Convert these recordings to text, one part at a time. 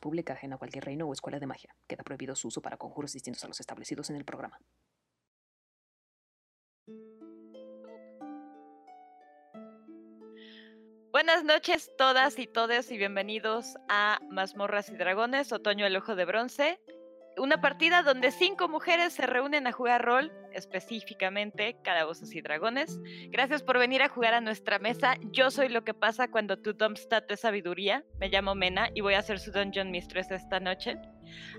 Pública, ajena a cualquier reino o escuela de magia. Queda prohibido su uso para conjuros distintos a los establecidos en el programa. Buenas noches todas y todes y bienvenidos a Mazmorras y Dragones, Otoño el Ojo de Bronce una partida donde cinco mujeres se reúnen a jugar rol, específicamente Calabozos y Dragones. Gracias por venir a jugar a nuestra mesa. Yo soy lo que pasa cuando tu Dumpstat es sabiduría. Me llamo Mena y voy a ser su Dungeon Mistress esta noche.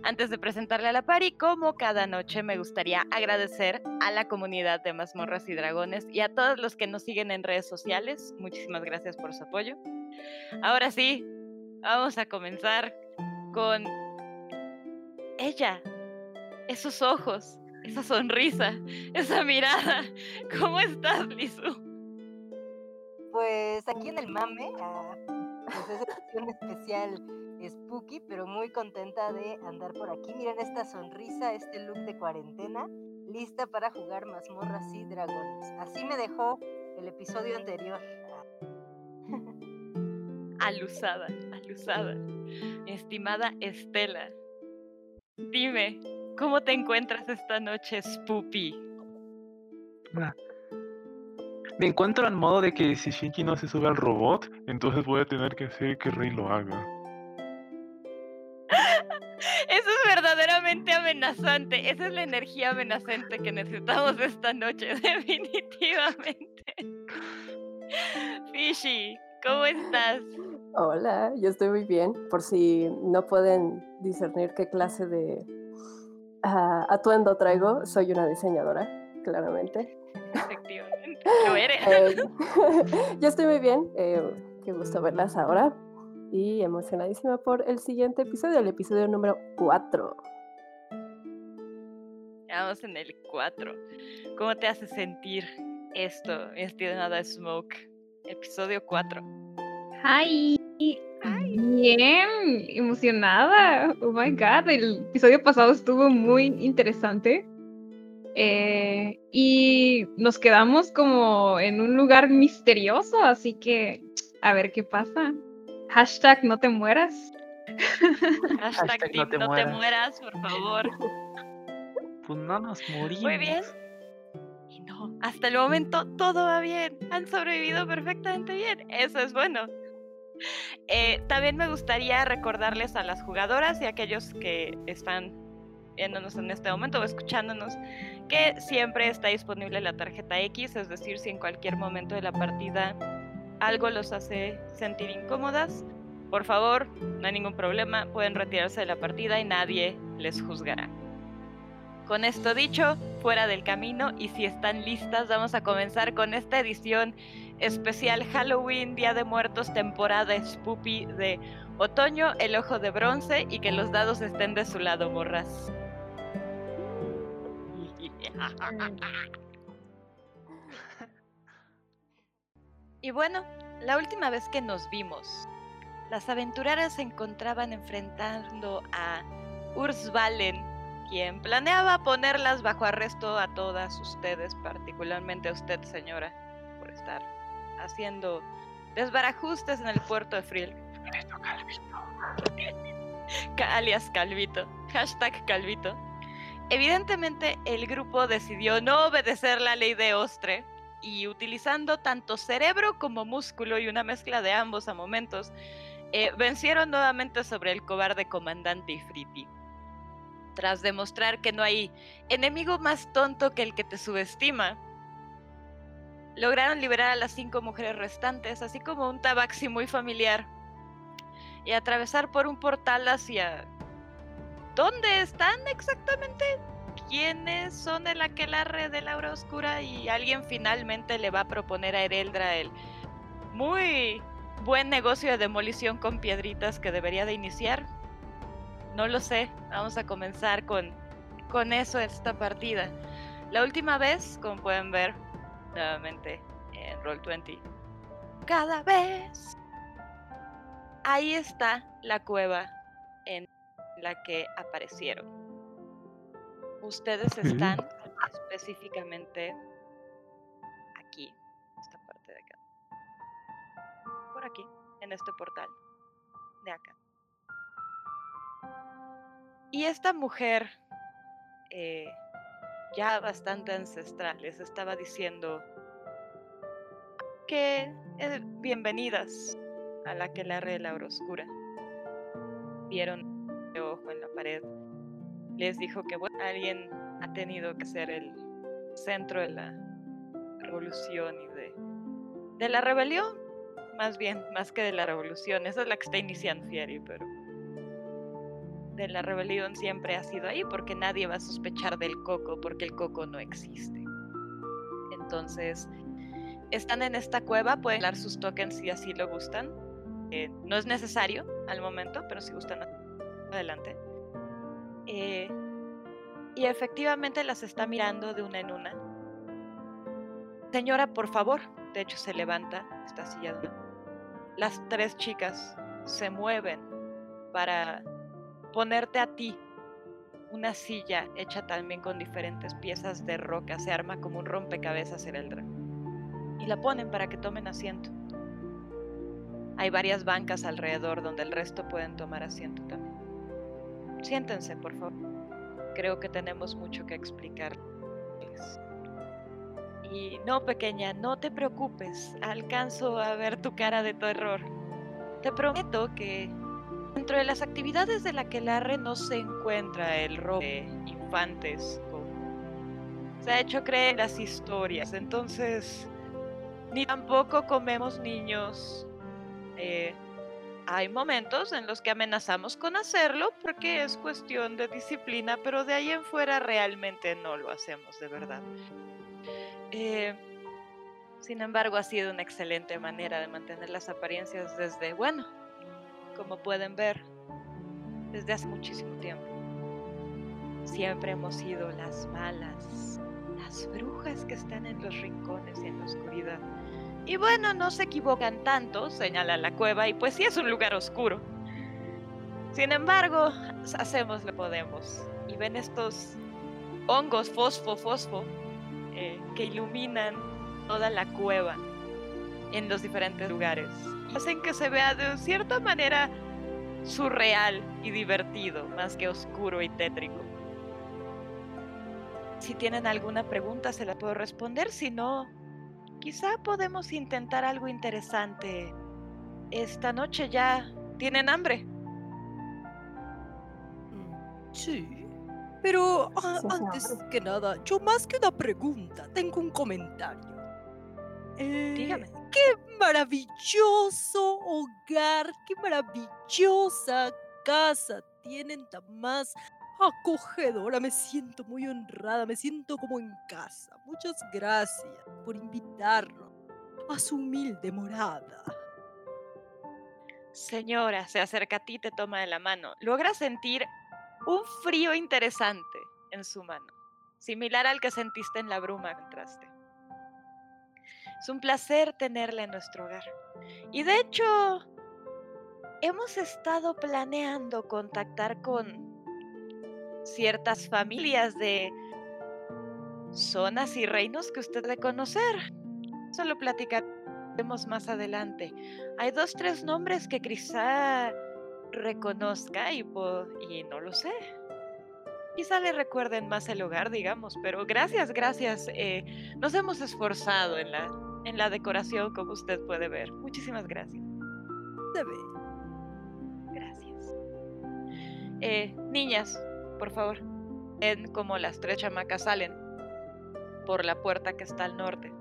Antes de presentarle a la pari, como cada noche, me gustaría agradecer a la comunidad de Mazmorras y Dragones y a todos los que nos siguen en redes sociales. Muchísimas gracias por su apoyo. Ahora sí, vamos a comenzar con ella, esos ojos, esa sonrisa, esa mirada. ¿Cómo estás, Lizu? Pues aquí en el mame, ah, pues es una especial spooky, pero muy contenta de andar por aquí. Miren esta sonrisa, este look de cuarentena, lista para jugar mazmorras y dragones. Así me dejó el episodio anterior. Alusada, alusada. Mi estimada Estela, Dime, ¿cómo te encuentras esta noche, Spoopy? Ah. Me encuentro en modo de que si Shinji no se sube al robot, entonces voy a tener que hacer que Rey lo haga. Eso es verdaderamente amenazante. Esa es la energía amenazante que necesitamos esta noche, definitivamente. Fishy, ¿cómo estás? Hola, yo estoy muy bien. Por si no pueden discernir qué clase de ah, atuendo traigo, soy una diseñadora, claramente. Efectivamente, lo eres. Eh, yo estoy muy bien. Eh, qué gusto verlas ahora. Y emocionadísima por el siguiente episodio, el episodio número 4. Vamos en el 4. ¿Cómo te hace sentir esto, nada smoke? Episodio 4. Hi. Bien, emocionada. Oh my god, el episodio pasado estuvo muy interesante. Eh, y nos quedamos como en un lugar misterioso, así que a ver qué pasa. Hashtag no te mueras. Hashtag, no, te, mueras. por favor. Pues no nos morimos. Muy bien. No, hasta el momento todo va bien. Han sobrevivido perfectamente bien. Eso es bueno. Eh, también me gustaría recordarles a las jugadoras y a aquellos que están viéndonos en este momento o escuchándonos que siempre está disponible la tarjeta X, es decir, si en cualquier momento de la partida algo los hace sentir incómodas, por favor, no hay ningún problema, pueden retirarse de la partida y nadie les juzgará. Con esto dicho, fuera del camino y si están listas, vamos a comenzar con esta edición especial Halloween, Día de Muertos, temporada Spoopy de otoño, el ojo de bronce y que los dados estén de su lado, morras. Y bueno, la última vez que nos vimos, las aventureras se encontraban enfrentando a Urs Valen, quien planeaba ponerlas bajo arresto a todas ustedes, particularmente a usted, señora, por estar haciendo desbarajustes en el puerto de Friel. Alias Calvito. Hashtag Calvito. Evidentemente el grupo decidió no obedecer la ley de Ostre y utilizando tanto cerebro como músculo y una mezcla de ambos a momentos, eh, vencieron nuevamente sobre el cobarde comandante Ifriti. Tras demostrar que no hay enemigo más tonto que el que te subestima, lograron liberar a las cinco mujeres restantes, así como un tabaxi muy familiar, y atravesar por un portal hacia... ¿Dónde están exactamente? ¿Quiénes son el aquelarre de Laura Oscura? Y alguien finalmente le va a proponer a Ereldra el muy buen negocio de demolición con piedritas que debería de iniciar. No lo sé, vamos a comenzar con, con eso esta partida. La última vez, como pueden ver, nuevamente en Roll20. Cada vez. Ahí está la cueva en la que aparecieron. Ustedes están específicamente aquí, esta parte de acá. Por aquí, en este portal de acá. Y esta mujer, eh, ya bastante ancestral, les estaba diciendo que eh, bienvenidas a la que la la oscura. Vieron de ojo en la pared. Les dijo que bueno, alguien ha tenido que ser el centro de la revolución y de, de la rebelión, más bien, más que de la revolución. Esa es la que está iniciando Fieri, pero de la rebelión siempre ha sido ahí porque nadie va a sospechar del coco porque el coco no existe. Entonces, están en esta cueva, pueden dar sus tokens si así lo gustan. Eh, no es necesario al momento, pero si gustan, adelante. Eh, y efectivamente las está mirando de una en una. Señora, por favor. De hecho, se levanta, está sillada. Las tres chicas se mueven para ponerte a ti una silla hecha también con diferentes piezas de roca, se arma como un rompecabezas en el dragón. Y la ponen para que tomen asiento. Hay varias bancas alrededor donde el resto pueden tomar asiento también. Siéntense, por favor. Creo que tenemos mucho que explicarles. Y no, pequeña, no te preocupes. Alcanzo a ver tu cara de terror. Te prometo que Dentro de las actividades de la que Larre no se encuentra el robo de infantes se ha hecho creer las historias, entonces ni tampoco comemos niños. Eh, hay momentos en los que amenazamos con hacerlo porque es cuestión de disciplina, pero de ahí en fuera realmente no lo hacemos de verdad. Eh, sin embargo, ha sido una excelente manera de mantener las apariencias desde, bueno, como pueden ver, desde hace muchísimo tiempo. Siempre hemos sido las malas, las brujas que están en los rincones y en la oscuridad. Y bueno, no se equivocan tanto, señala la cueva, y pues sí es un lugar oscuro. Sin embargo, hacemos lo podemos. Y ven estos hongos fosfo, fosfo, eh, que iluminan toda la cueva en los diferentes lugares hacen que se vea de cierta manera surreal y divertido, más que oscuro y tétrico. Si tienen alguna pregunta se la puedo responder, si no, quizá podemos intentar algo interesante. Esta noche ya tienen hambre. Mm, sí, pero ah, antes que nada, yo más que una pregunta, tengo un comentario. Dígame. ¡Qué maravilloso hogar! ¡Qué maravillosa casa tienen tan más acogedora! Me siento muy honrada, me siento como en casa. Muchas gracias por invitarnos a su humilde morada. Señora, se acerca a ti, te toma de la mano. Logra sentir un frío interesante en su mano, similar al que sentiste en la bruma que entraste. Es un placer tenerla en nuestro hogar. Y de hecho, hemos estado planeando contactar con ciertas familias de zonas y reinos que usted debe conocer. Solo platicaremos más adelante. Hay dos, tres nombres que quizá reconozca y, y no lo sé. Quizá le recuerden más el hogar, digamos, pero gracias, gracias. Eh, nos hemos esforzado en la en la decoración, como usted puede ver. Muchísimas gracias. Se ve. Gracias. Eh, niñas, por favor, ven como las tres chamacas salen por la puerta que está al norte,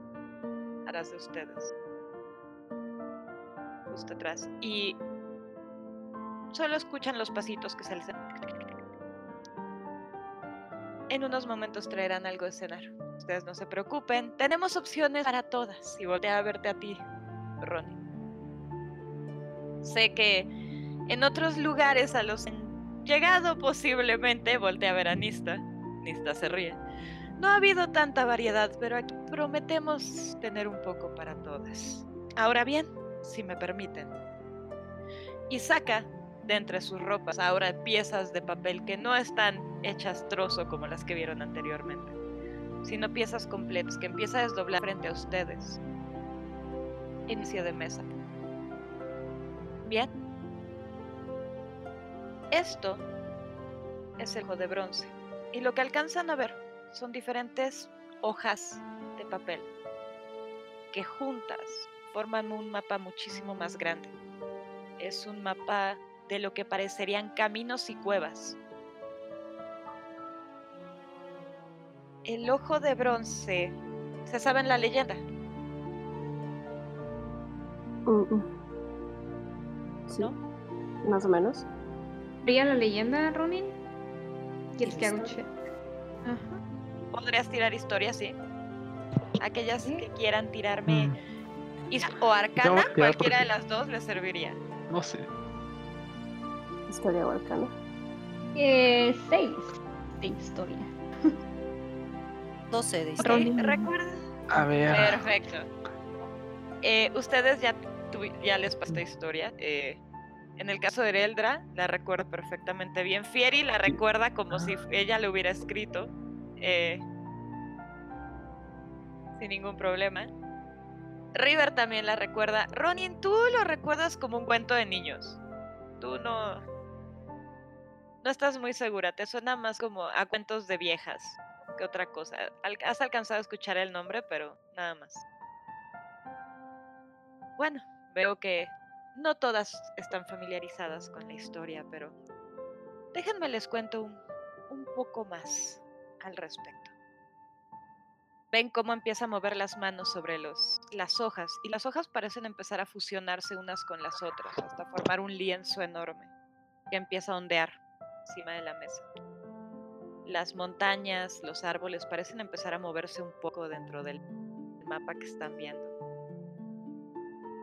atrás de ustedes. Justo atrás. Y solo escuchan los pasitos que salen. En unos momentos traerán algo de cenar. Ustedes no se preocupen, tenemos opciones para todas. Y voltea a verte a ti, Ronnie. Sé que en otros lugares a los han llegado posiblemente, voltea a ver a Nista. Nista se ríe. No ha habido tanta variedad, pero aquí prometemos tener un poco para todas. Ahora bien, si me permiten. Y saca de entre sus ropas ahora piezas de papel que no están hechas trozo como las que vieron anteriormente sino piezas completas que empieza a desdoblar frente a ustedes. Inicio de mesa. Bien. Esto es el ojo de bronce. Y lo que alcanzan a ver son diferentes hojas de papel que juntas forman un mapa muchísimo más grande. Es un mapa de lo que parecerían caminos y cuevas. El ojo de bronce, ¿se sabe en la leyenda? Sí, ¿No? más o menos. ¿Veía la leyenda, Ronin? ¿Quieres que haga un Listo. check? Ajá. Podrías tirar historias, sí. Aquellas Sí. que quieran tirarme Mm, o arcana, cualquiera de las dos les serviría. No sé. Historia o arcana. Eh, seis de historia. 12 de historia. Recuerda. A ver. Perfecto. Eh, ustedes ya, ya les pasé historia. eh, en el caso de Eldra, la recuerdo perfectamente bien. Fieri la recuerda como si ella lo hubiera escrito. eh, sin ningún problema. River también la recuerda. Ronin, tú lo recuerdas como un cuento de niños. Tú no. No estás muy segura. Te suena más como a cuentos de viejas que otra cosa. Has alcanzado a escuchar el nombre, pero nada más. Bueno, veo que no todas están familiarizadas con la historia, pero déjenme les cuento un, un poco más al respecto. Ven cómo empieza a mover las manos sobre las hojas y las hojas parecen empezar a fusionarse unas con las otras hasta formar un lienzo enorme que empieza a ondear encima de la mesa. Las montañas, los árboles parecen empezar a moverse un poco dentro del mapa que están viendo.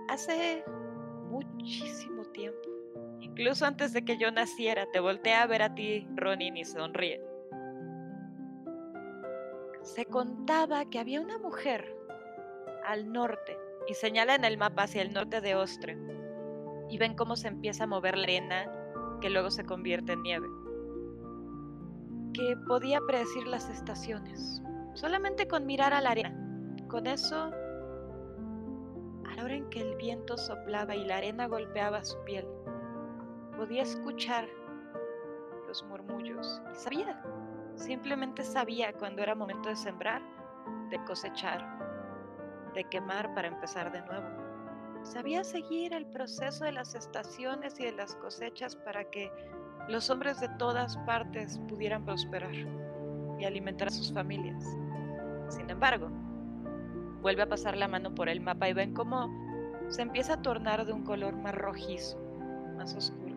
Hace muchísimo tiempo, incluso antes de que yo naciera, te volteé a ver a ti, Ronin, y sonríe. Se contaba que había una mujer al norte, y señala en el mapa hacia el norte de Ostre, y ven cómo se empieza a mover la arena que luego se convierte en nieve que podía predecir las estaciones, solamente con mirar a la arena. Con eso, a la hora en que el viento soplaba y la arena golpeaba su piel, podía escuchar los murmullos y sabía, simplemente sabía cuando era momento de sembrar, de cosechar, de quemar para empezar de nuevo. Sabía seguir el proceso de las estaciones y de las cosechas para que los hombres de todas partes pudieran prosperar y alimentar a sus familias. Sin embargo, vuelve a pasar la mano por el mapa y ven cómo se empieza a tornar de un color más rojizo, más oscuro.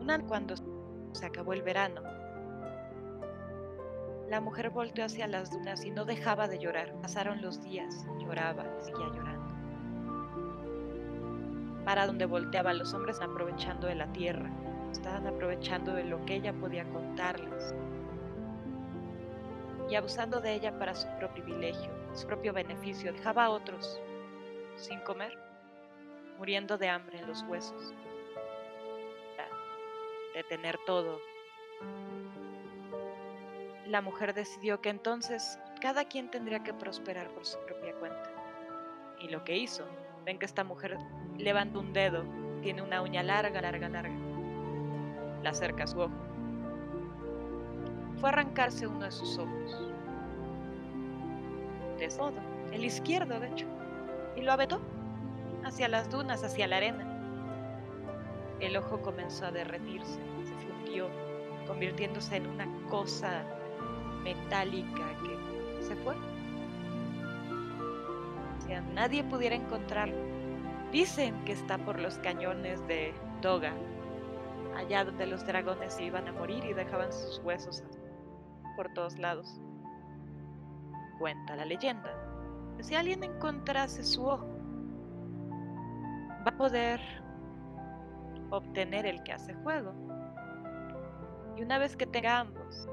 Una cuando se acabó el verano, la mujer volteó hacia las dunas y no dejaba de llorar. Pasaron los días, lloraba, seguía llorando. Para donde volteaba, los hombres aprovechando de la tierra, estaban aprovechando de lo que ella podía contarles y abusando de ella para su propio privilegio, su propio beneficio. Dejaba a otros sin comer, muriendo de hambre en los huesos, de tener todo. La mujer decidió que entonces cada quien tendría que prosperar por su propia cuenta. Y lo que hizo, ven que esta mujer levanta un dedo, tiene una uña larga, larga, larga la acerca a su ojo. Fue a arrancarse uno de sus ojos. Desnudo, el izquierdo de hecho, y lo avetó hacia las dunas, hacia la arena. El ojo comenzó a derretirse, se fundió, convirtiéndose en una cosa metálica que se fue. Si a nadie pudiera encontrarlo, dicen que está por los cañones de Doga, allá donde los dragones iban a morir y dejaban sus huesos por todos lados. Cuenta la leyenda que si alguien encontrase su ojo, va a poder obtener el que hace juego. Y una vez que tenga ambos,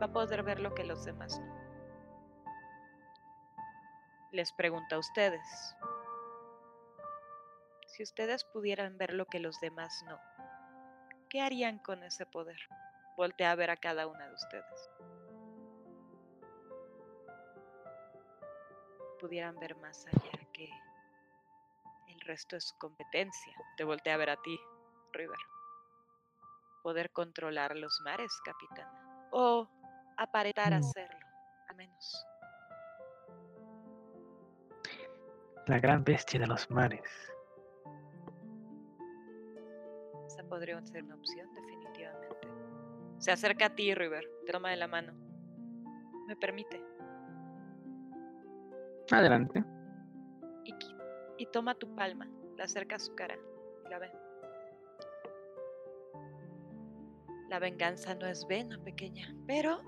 va a poder ver lo que los demás no. Les pregunto a ustedes, si ustedes pudieran ver lo que los demás no, ¿qué harían con ese poder? Voltea a ver a cada una de ustedes. Pudieran ver más allá que el resto de su competencia. Te voltea a ver a ti, River. poder controlar los mares, capitán. O aparentar hacerlo, al menos. La gran bestia de los mares. Podría ser una opción, definitivamente. Se acerca a ti, River. Te toma de la mano. ¿Me permite? Adelante. Y, y toma tu palma. La acerca a su cara. y La ve. La venganza no es vena pequeña, pero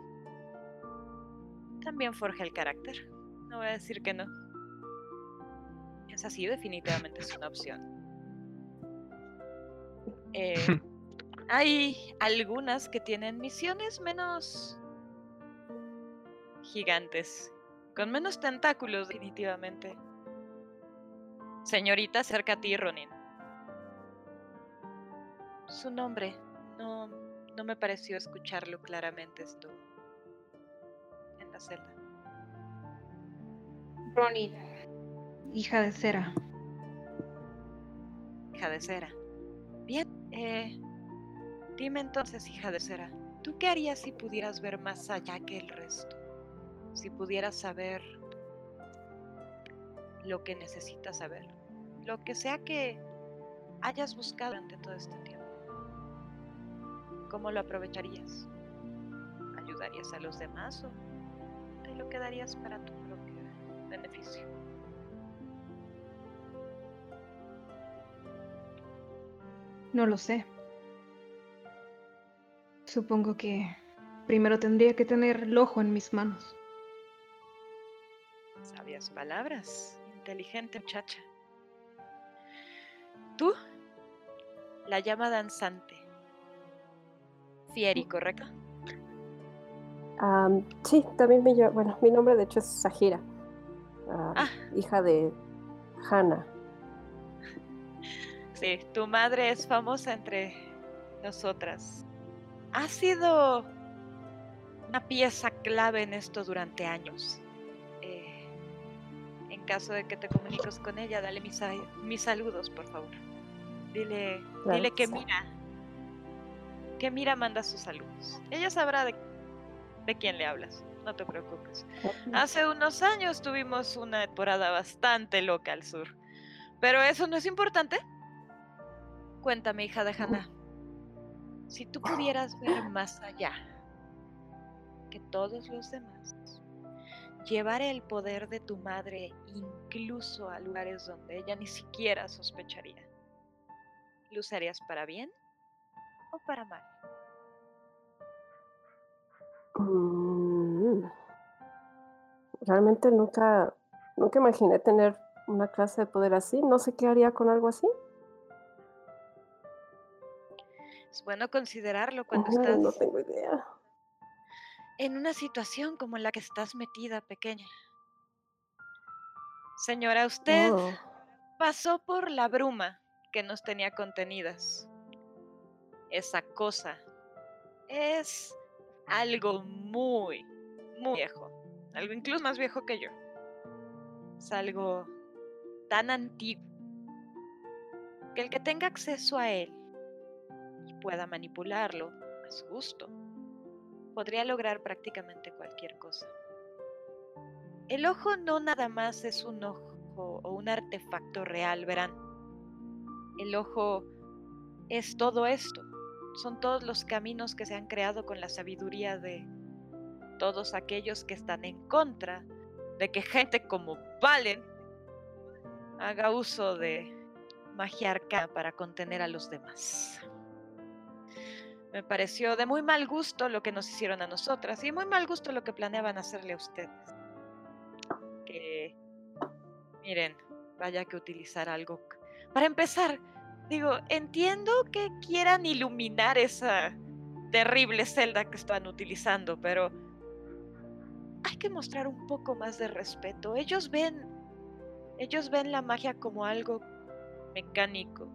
también forja el carácter. No voy a decir que no. Es así, definitivamente es una opción. Eh, hay algunas que tienen misiones menos gigantes, con menos tentáculos, definitivamente. Señorita, cerca a ti, Ronin. Su nombre, no, no me pareció escucharlo claramente esto en la celda. Ronin, hija de cera. Hija de cera. Eh, dime entonces, hija de cera, ¿tú qué harías si pudieras ver más allá que el resto? Si pudieras saber lo que necesitas saber, lo que sea que hayas buscado durante todo este tiempo. ¿Cómo lo aprovecharías? ¿Ayudarías a los demás o te lo quedarías para tu propio beneficio? No lo sé. Supongo que primero tendría que tener el ojo en mis manos. Sabias palabras, inteligente muchacha. ¿Tú? La llama danzante. Fieri, ¿correcto? Am, sí, también me llamo, bueno, mi nombre de hecho es Sahira, Ah. hija de Hannah. Sí, tu madre es famosa entre nosotras. Ha sido una pieza clave en esto durante años. Eh, en caso de que te comuniques con ella, dale mis, sa- mis saludos, por favor. Dile, Claro dile que que sí. mira, que mira manda sus saludos. Ella sabrá de, de quién le hablas, no te preocupes. Hace unos años tuvimos una temporada bastante loca al sur. Pero eso no es importante. Cuéntame, hija de Hannah. Si tú pudieras ver más allá que todos los demás, llevar el poder de tu madre incluso a lugares donde ella ni siquiera sospecharía, ¿lo usarías para bien o para mal? Mm, Realmente nunca, nunca imaginé tener una clase de poder así. No sé qué haría con algo así. Es bueno considerarlo cuando No, estás no tengo idea. en una situación como la que estás metida, pequeña. Señora, usted pasó por la bruma que nos tenía contenidas. Esa cosa es algo muy, muy viejo. Algo incluso más viejo que yo. Es algo tan antiguo que el que tenga acceso a él y pueda manipularlo a su gusto, podría lograr prácticamente cualquier cosa. El ojo no nada más es un ojo o un artefacto real, verán. El ojo es todo esto. Son todos los caminos que se han creado con la sabiduría de todos aquellos que están en contra de que gente como Valen haga uso de magia arcana para contener a los demás. Me pareció de muy mal gusto lo que nos hicieron a nosotras y muy mal gusto lo que planeaban hacerle a ustedes. Que, miren, vaya que utilizar algo. Para empezar, digo, entiendo que quieran iluminar esa terrible celda que estaban utilizando, pero hay que mostrar un poco más de respeto. Ellos ven, ellos ven la magia como algo mecánico,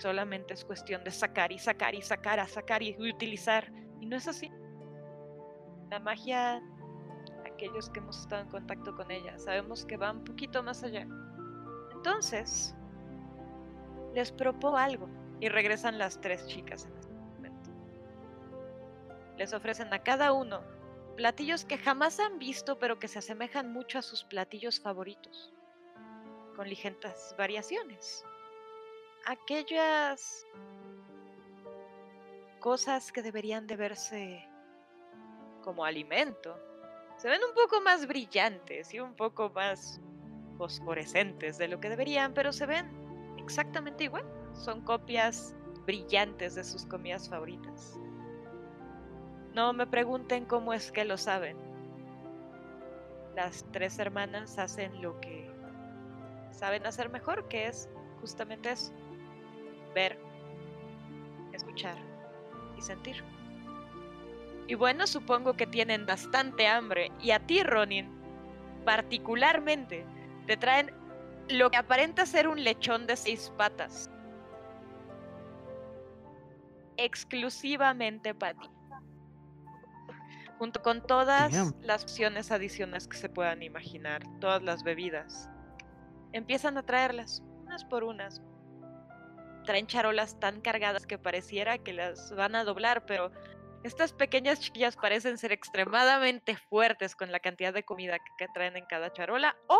solamente es cuestión de sacar y sacar y sacar, a sacar y utilizar. Y no es así. La magia, aquellos que hemos estado en contacto con ella, sabemos que va un poquito más allá. Entonces, les propongo algo. Y regresan las tres chicas en este momento. les ofrecen a cada uno platillos que jamás han visto, pero que se asemejan mucho a sus platillos favoritos, con ligeras variaciones. Aquellas cosas que deberían de verse como alimento, se ven un poco más brillantes y un poco más fosforescentes de lo que deberían, pero se ven exactamente igual. Son copias brillantes de sus comidas favoritas. No me pregunten cómo es que lo saben. Las tres hermanas hacen lo que saben hacer mejor, que es justamente eso. Ver, escuchar y sentir. Y bueno, supongo que tienen bastante hambre. Y a ti, Ronin, particularmente, te traen lo que aparenta ser un lechón de seis patas. Exclusivamente para ti. Junto con todas Damn. las opciones adicionales que se puedan imaginar, todas las bebidas. Empiezan a traerlas, unas por unas. Traen charolas tan cargadas que pareciera que las van a doblar, pero estas pequeñas chiquillas parecen ser extremadamente fuertes con la cantidad de comida que, traen en cada charola o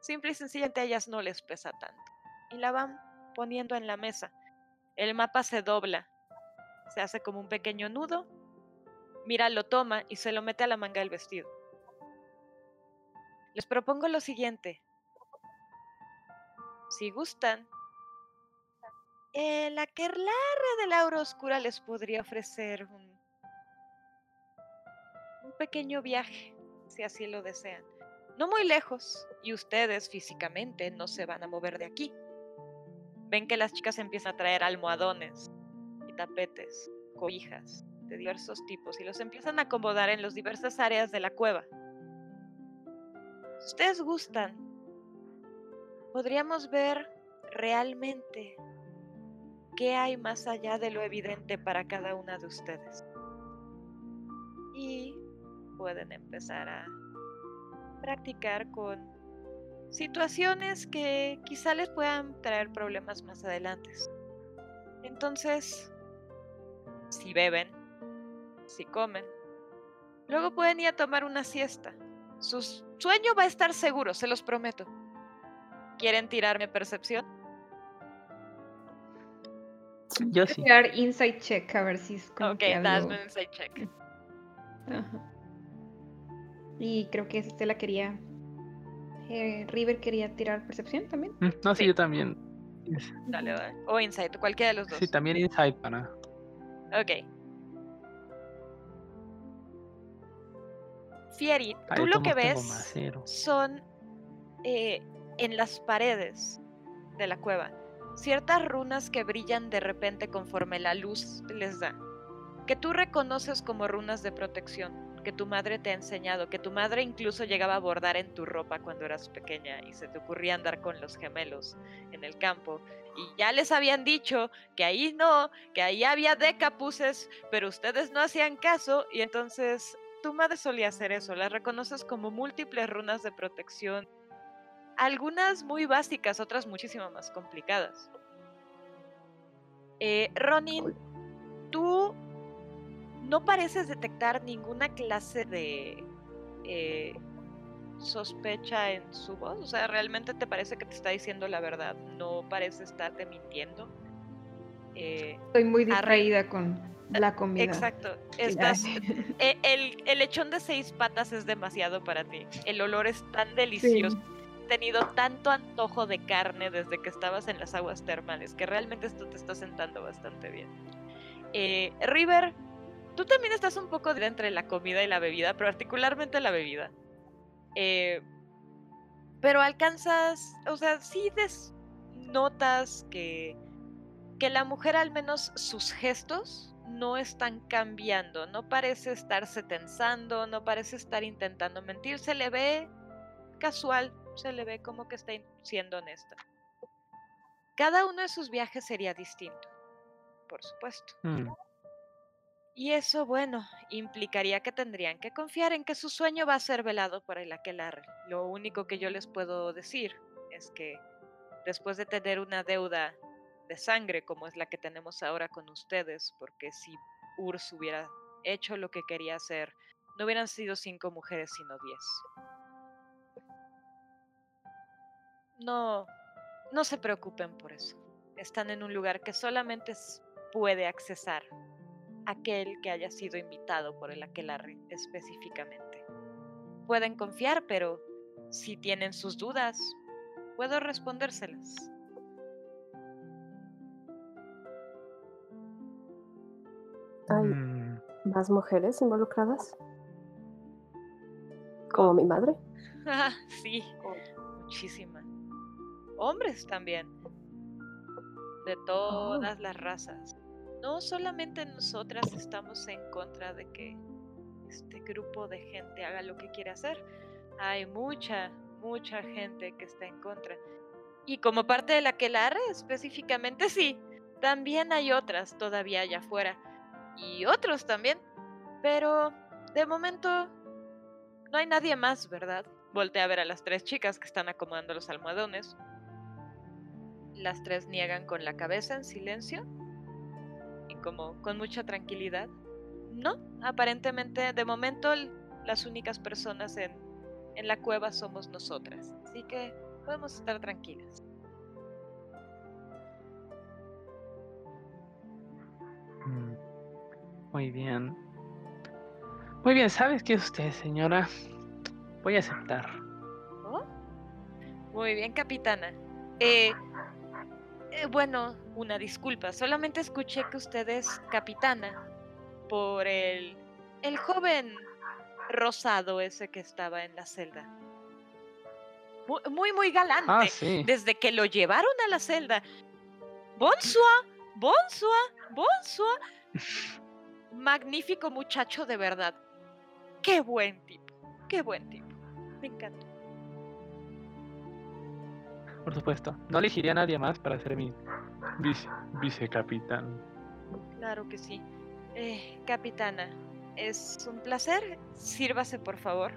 simple y sencillamente a ellas no les pesa tanto. Y la van poniendo en la mesa. El mapa se dobla, se hace como un pequeño nudo. Mira, lo toma y se lo mete a la manga del vestido. Les propongo lo siguiente. Si gustan, eh, la Kerlarre de la Aura Oscura les podría ofrecer un, un pequeño viaje, si así lo desean. No muy lejos, y ustedes físicamente no se van a mover de aquí. Ven que las chicas empiezan a traer almohadones y tapetes, cobijas de diversos tipos y los empiezan a acomodar en las diversas áreas de la cueva. Si ustedes gustan, podríamos ver realmente qué hay más allá de lo evidente para cada una de ustedes. Y pueden empezar a practicar con situaciones que quizá les puedan traer problemas más adelante. Entonces, si beben, si comen, luego pueden ir a tomar una siesta. Su sueño va a estar seguro, se los prometo. ¿Quieren tirarme percepción? Yo Voy a sí. tirar insight check a ver si es como Ok, hazme un insight check. Ajá. Y creo que este la quería. eh, River quería tirar percepción también. Mm, No, sí, Sí. yo también. Dale, dale. O insight, cualquiera de los dos. Sí, también Insight para. Ok. Fieri, tú lo que ves son eh, en las paredes de la cueva ciertas runas que brillan de repente conforme la luz les da, que tú reconoces como runas de protección, que tu madre te ha enseñado, que tu madre incluso llegaba a bordar en tu ropa cuando eras pequeña y se te ocurría andar con los gemelos en el campo. Y ya les habían dicho que ahí no, que ahí había decapuces, pero ustedes no hacían caso y entonces tu madre solía hacer eso, las reconoces como múltiples runas de protección algunas muy básicas, otras muchísimo más complicadas. Eh, Ronin, tú no pareces detectar ninguna clase de eh, sospecha en su voz. O sea, realmente te parece que te está diciendo la verdad. No parece estarte mintiendo. Eh, Estoy muy distraída con la comida. exacto. Estás, e- el, el lechón de seis patas es demasiado para ti. El olor es tan delicioso. Sí. Tenido tanto antojo de carne desde que estabas en las aguas termales que realmente esto te está sentando bastante bien. Eh, River, tú también estás un poco de entre la comida y la bebida, particularmente la bebida. Eh, pero alcanzas, o sea, sí notas que, que la mujer al menos sus gestos no están cambiando, no parece estarse tensando, no parece estar intentando mentir, se le ve casual, se le ve como que está siendo honesta. Cada uno de sus viajes sería distinto, por supuesto. Mm, Y eso, bueno, implicaría que tendrían que confiar en que su sueño va a ser velado por el aquelarre. Lo único que yo les puedo decir es que después de tener una deuda de sangre como es la que tenemos ahora con ustedes, porque si Urs hubiera hecho lo que quería hacer, no hubieran sido cinco mujeres, sino diez. No, no se preocupen por eso. Están en un lugar que solamente puede accesar aquel que haya sido invitado por el aquelarre específicamente. Pueden confiar, pero si tienen sus dudas, puedo respondérselas. ¿Hay Mm, más mujeres involucradas? Como mi madre. Ah, sí, muchísimas. Hombres también. De todas las razas. No solamente nosotras estamos en contra de que este grupo de gente haga lo que quiere hacer. Hay mucha, mucha gente que está en contra. Y como parte de la Aquelarre, específicamente sí, también hay otras todavía allá afuera. Y otros también. Pero de momento no hay nadie más, ¿verdad? Voltea a ver a las tres chicas que están acomodando los almohadones. Las tres niegan con la cabeza en silencio y como con mucha tranquilidad. No, aparentemente de momento las únicas personas en, en la cueva somos nosotras. Así que podemos estar tranquilas. mm. Muy bien. Muy bien, ¿sabes qué es usted, señora? Voy a aceptar. ¿Oh? Muy bien, capitana. Eh, eh, bueno, una disculpa. Solamente escuché que usted es capitana por el, el joven rosado ese que estaba en la celda. Muy, muy, muy galante. Ah, sí. Desde que lo llevaron a la celda. Bonsoir, bonsoir, bonsoir. Magnífico muchacho de verdad. Qué buen tipo, qué buen tipo. Me encanta. Por supuesto. No elegiría a nadie más para ser mi vice, vicecapitán. Claro que sí. Eh, capitana, es un placer. Sírvase, por favor.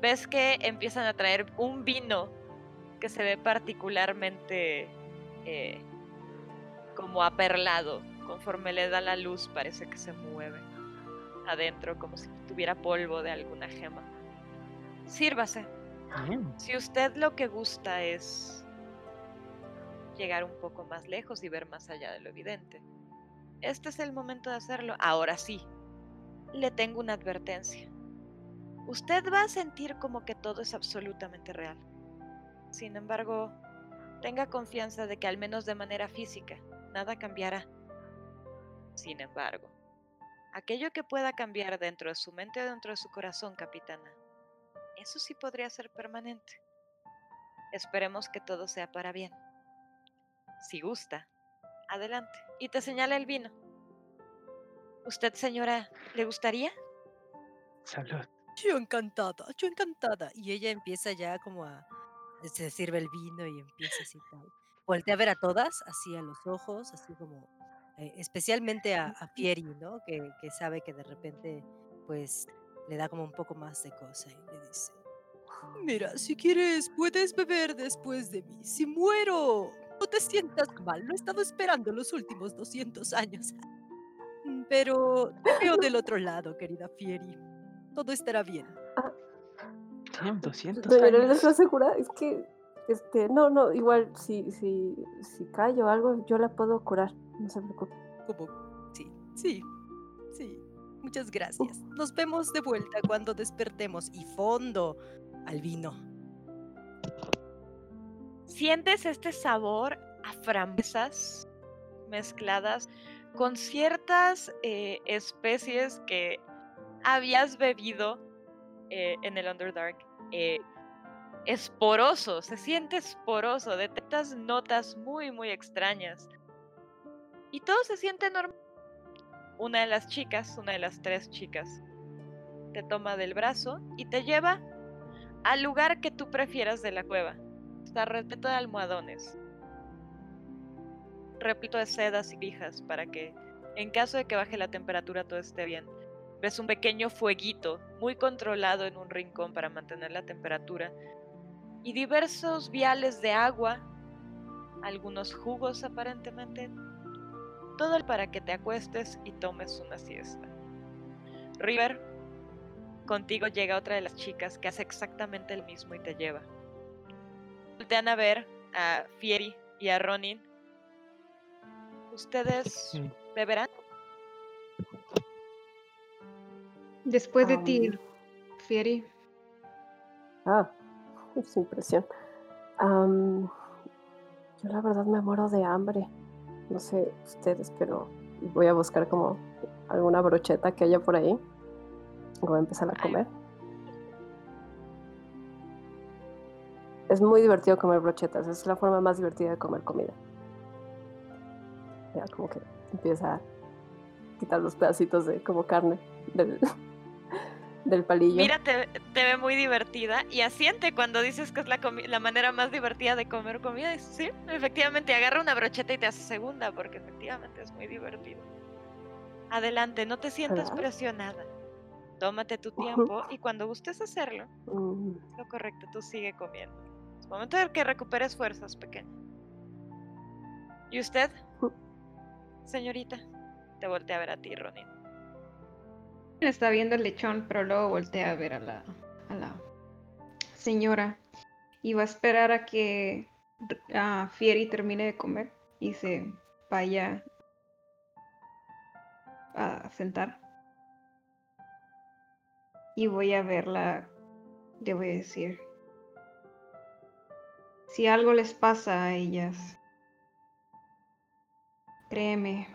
Ves que empiezan a traer un vino que se ve particularmente eh, como aperlado. Conforme le da la luz, parece que se mueve adentro, como si tuviera polvo de alguna gema. Sírvase. Si usted lo que gusta es llegar un poco más lejos y ver más allá de lo evidente, este es el momento de hacerlo. Ahora sí, le tengo una advertencia. Usted va a sentir como que todo es absolutamente real. Sin embargo, tenga confianza de que al menos de manera física, nada cambiará. Sin embargo, aquello que pueda cambiar dentro de su mente o dentro de su corazón, capitana, eso sí podría ser permanente. Esperemos que todo sea para bien. Si gusta, adelante. Y te señala el vino. ¿Usted, señora, le gustaría? Salud. Yo encantada, yo encantada. Y ella empieza ya como a... Se sirve el vino y empieza así tal. Voltea a ver a todas, así a los ojos, así como... eh, especialmente a, a Fieri, ¿no? Que, que sabe que de repente, pues, le da como un poco más de cosa y le dice... Mira, si quieres, puedes beber después de mí. Si muero, no te sientas mal. Lo he estado esperando los últimos 200 años. Mm, Pero te veo del otro lado, querida Fieri. Todo estará bien. Damn, 200 Pero años. les lo asegura, es que, este, no, no, igual si, si, si cae o algo, yo la puedo curar, no se preocupe. Como, sí, sí, sí. Muchas gracias. Nos vemos de vuelta cuando despertemos y fondo al vino. ¿Sientes este sabor a frambuesas mezcladas con ciertas eh, especies que habías bebido eh, en el Underdark? Eh, esporoso, se siente esporoso, detectas notas muy, muy extrañas. Y todo se siente normal. Una de las chicas, una de las tres chicas, te toma del brazo y te lleva al lugar que tú prefieras de la cueva. Está repleto de almohadones, repleto de sedas y pijas para que, en caso de que baje la temperatura, todo esté bien. Ves un pequeño fueguito muy controlado en un rincón para mantener la temperatura y diversos viales de agua, algunos jugos aparentemente, todo para que te acuestes y tomes una siesta. River, contigo llega otra de las chicas que hace exactamente el mismo y te lleva. Voltean a ver a Fieri y a Ronin. ¿Ustedes Mm. beberán? Después de Am. ti, Fieri. Ah, sin presión. Am, yo la verdad me muero de hambre. No sé ustedes, pero voy a buscar como alguna brocheta que haya por ahí. Voy a empezar a Ay. Es muy divertido comer brochetas. Es la forma más divertida de comer comida. Ya como que empieza a quitar los pedacitos de como carne del, del palillo. Mira, te, te ve muy divertida y asiente cuando dices que es la, la manera más divertida de comer comida. Sí, efectivamente, agarra una brocheta y te hace segunda porque efectivamente es muy divertido. Adelante, no te sientas ¿Verdad? presionada. Tómate tu tiempo y cuando gustes hacerlo, Mm, lo correcto, tú sigue comiendo. Momento de que recuperes fuerzas, pequeña. ¿Y usted, señorita? Te volteé a ver a ti, Ronin. Está viendo el lechón, pero luego voltea a ver a la, a la señora. Y va a esperar a que a Fieri termine de comer y se vaya a sentar. Y voy a verla, le voy a decir. Si algo les pasa a ellas, créeme,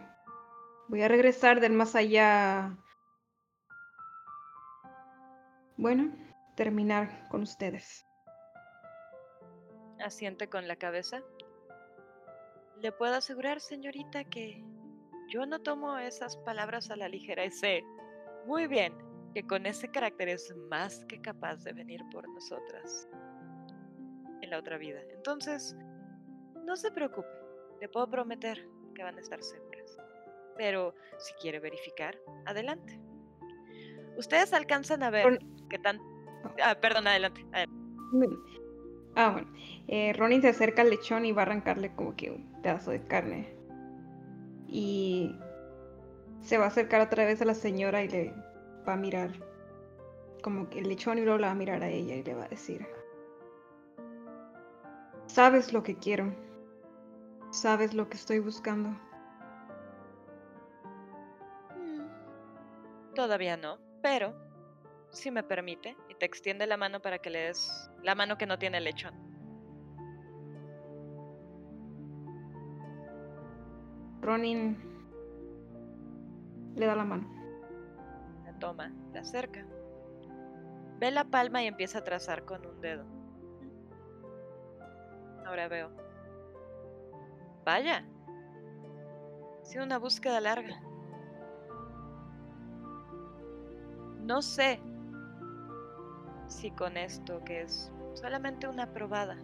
voy a regresar del más allá bueno, terminar con ustedes. Asiente con la cabeza. Le puedo asegurar, señorita, que yo no tomo esas palabras a la ligera y sé muy bien que con ese carácter es más que capaz de venir por nosotras la otra vida. Entonces, no se preocupe, le puedo prometer que van a estar seguras. Pero si quiere verificar, adelante. Ustedes alcanzan a ver Con- que tan... Ah, perdón, adelante. adelante. Ah, bueno. Eh, Ronin se acerca al lechón y va a arrancarle como que un pedazo de carne. Y se va a acercar otra vez a la señora y le va a mirar como que el lechón y luego la va a mirar a ella y le va a decir, sabes lo que quiero, sabes lo que estoy buscando. Mm, Todavía no, pero si me permite, y te extiende la mano para que le des la mano que no tiene el lechón. Ronin le da la mano. La toma, la acerca. Ve la palma y empieza a trazar con un dedo. Ahora veo. Vaya. Ha sido una búsqueda larga. No sé si con esto, que es solamente una probada,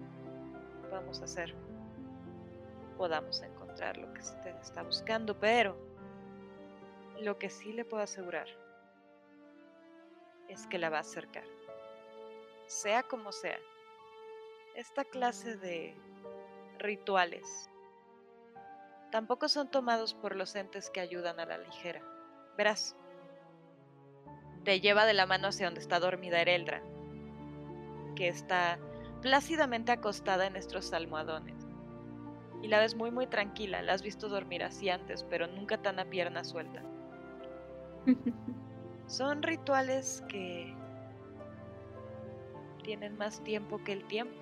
vamos a hacer, podamos encontrar lo que usted está buscando, pero lo que sí le puedo asegurar es que la va a acercar. Sea como sea, esta clase de rituales tampoco son tomados por los entes que ayudan a la ligera. Verás, te lleva de la mano hacia donde está dormida Ereldra, que está plácidamente acostada en nuestros almohadones. Y la ves muy muy tranquila, la has visto dormir así antes, pero nunca tan a pierna suelta. Son rituales que tienen más tiempo que el tiempo.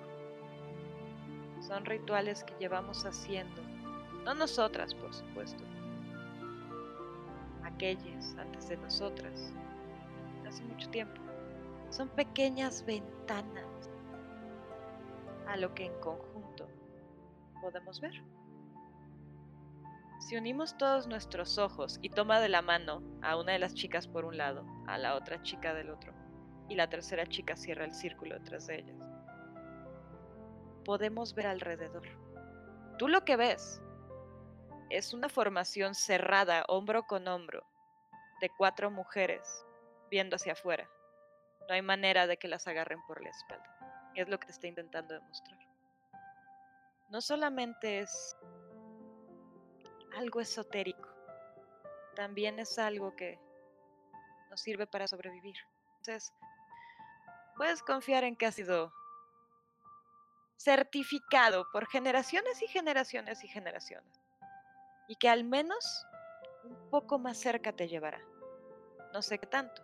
Son rituales que llevamos haciendo, no nosotras, por supuesto, aquellas antes de nosotras, hace mucho tiempo. Son pequeñas ventanas. A lo que en conjunto podemos ver. Si unimos todos nuestros ojos y toma de la mano a una de las chicas por un lado, a la otra chica del otro, y la tercera chica cierra el círculo detrás de ellas, podemos ver alrededor. Tú lo que ves es una formación cerrada, hombro con hombro, de cuatro mujeres viendo hacia afuera. No hay manera de que las agarren por la espalda. Es lo que te está intentando demostrar. No solamente es algo esotérico, también es algo que nos sirve para sobrevivir. Entonces, puedes confiar en que ha sido certificado por generaciones y generaciones y generaciones. Y que al menos un poco más cerca te llevará. No sé qué tanto.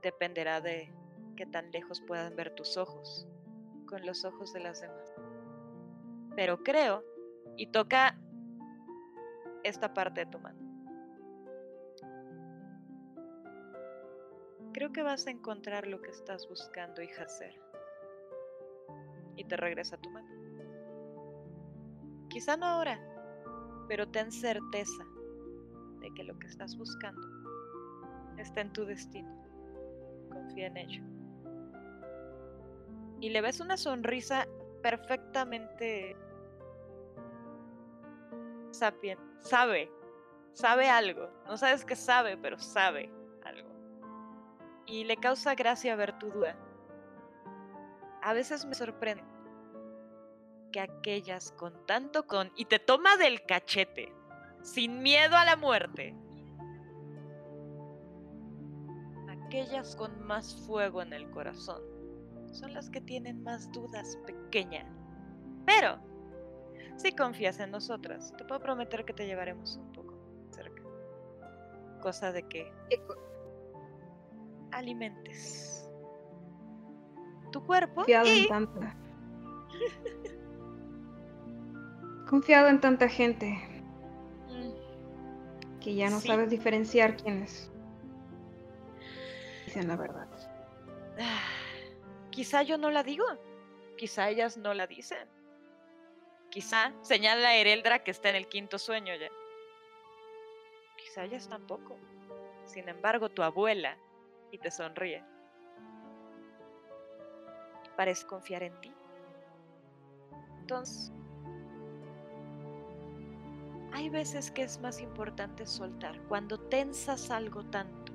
Dependerá de qué tan lejos puedan ver tus ojos con los ojos de las demás. Pero creo, y toca esta parte de tu mano. Creo que vas a encontrar lo que estás buscando, hija ser. Y te regresa tu mano. Quizá no ahora, pero ten certeza de que lo que estás buscando está en tu destino. Confía en ello. Y le ves una sonrisa perfectamente sapien. Sabe, sabe algo. No sabes qué sabe, pero sabe algo. Y le causa gracia ver tu duda. A veces me sorprende que aquellas con tanto con y te toma del cachete, sin miedo a la muerte. Aquellas con más fuego en el corazón son las que tienen más dudas pequeña. Pero, si confías en nosotras, te puedo prometer que te llevaremos un poco cerca. Cosa de que alimentes tu cuerpo Confiado y en tanta. Confiado en tanta gente Mm, que ya no Sí. sabes diferenciar quiénes dicen la verdad. Quizá yo no la digo. Quizá ellas no la dicen. Quizá señala a Ereldra que está en el quinto sueño ya. Quizá ellas tampoco. Sin embargo, tu abuela, y te sonríe, parece confiar en ti. Entonces, hay veces que es más importante soltar. Cuando tensas algo tanto,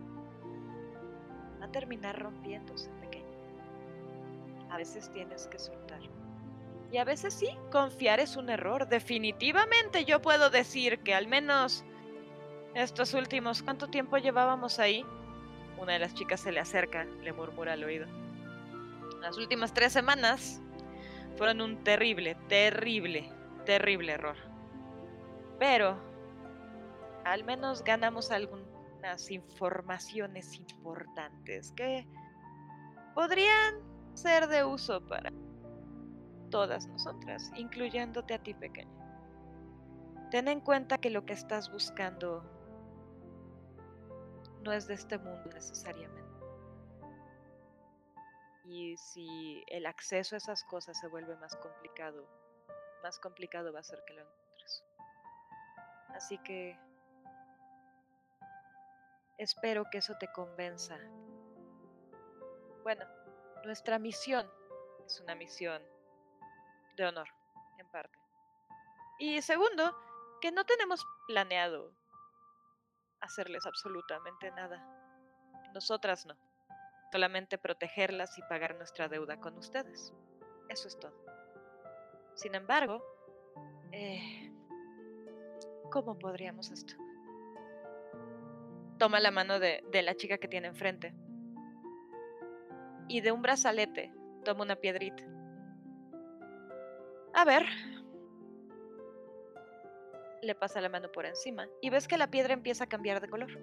va a terminar rompiéndose pequeño. A veces tienes que soltar. Y a veces sí, confiar es un error. Definitivamente yo puedo decir que al menos estos últimos, ¿cuánto tiempo llevábamos ahí? Una de las chicas se le acerca, le murmura al oído. Las últimas tres semanas fueron un terrible, terrible, terrible error. Pero al menos ganamos algunas informaciones importantes que podrían ser de uso para todas nosotras, incluyéndote a ti pequeña. Ten en cuenta que lo que estás buscando no es de este mundo necesariamente. Y si el acceso a esas cosas se vuelve más complicado, más complicado va a ser que lo encuentres. Así que espero que eso te convenza. Bueno, nuestra misión es una misión de honor, en parte. Y segundo, que no tenemos planeado hacerles absolutamente nada. Nosotras no. Solamente protegerlas y pagar nuestra deuda con ustedes. Eso es todo. Sin embargo, eh, ¿cómo podríamos esto? Toma la mano de, de la chica que tiene enfrente. Y de un brazalete toma una piedrita. A ver. Le pasa la mano por encima y ves que la piedra empieza a cambiar de color.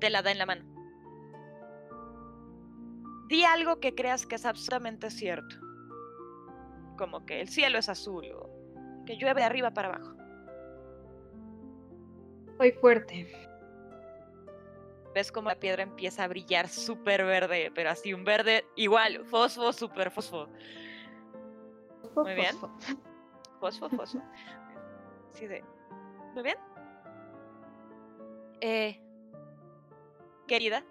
Te la da en la mano. Di algo que creas que es absolutamente cierto. Como que el cielo es azul o que llueve de arriba para abajo. Soy fuerte. Ves como la piedra empieza a brillar súper verde, pero así un verde igual, fosfo, súper fosfo. Muy bien. Fosfo, fosfo. Sí, de. Muy bien. Eh, querida,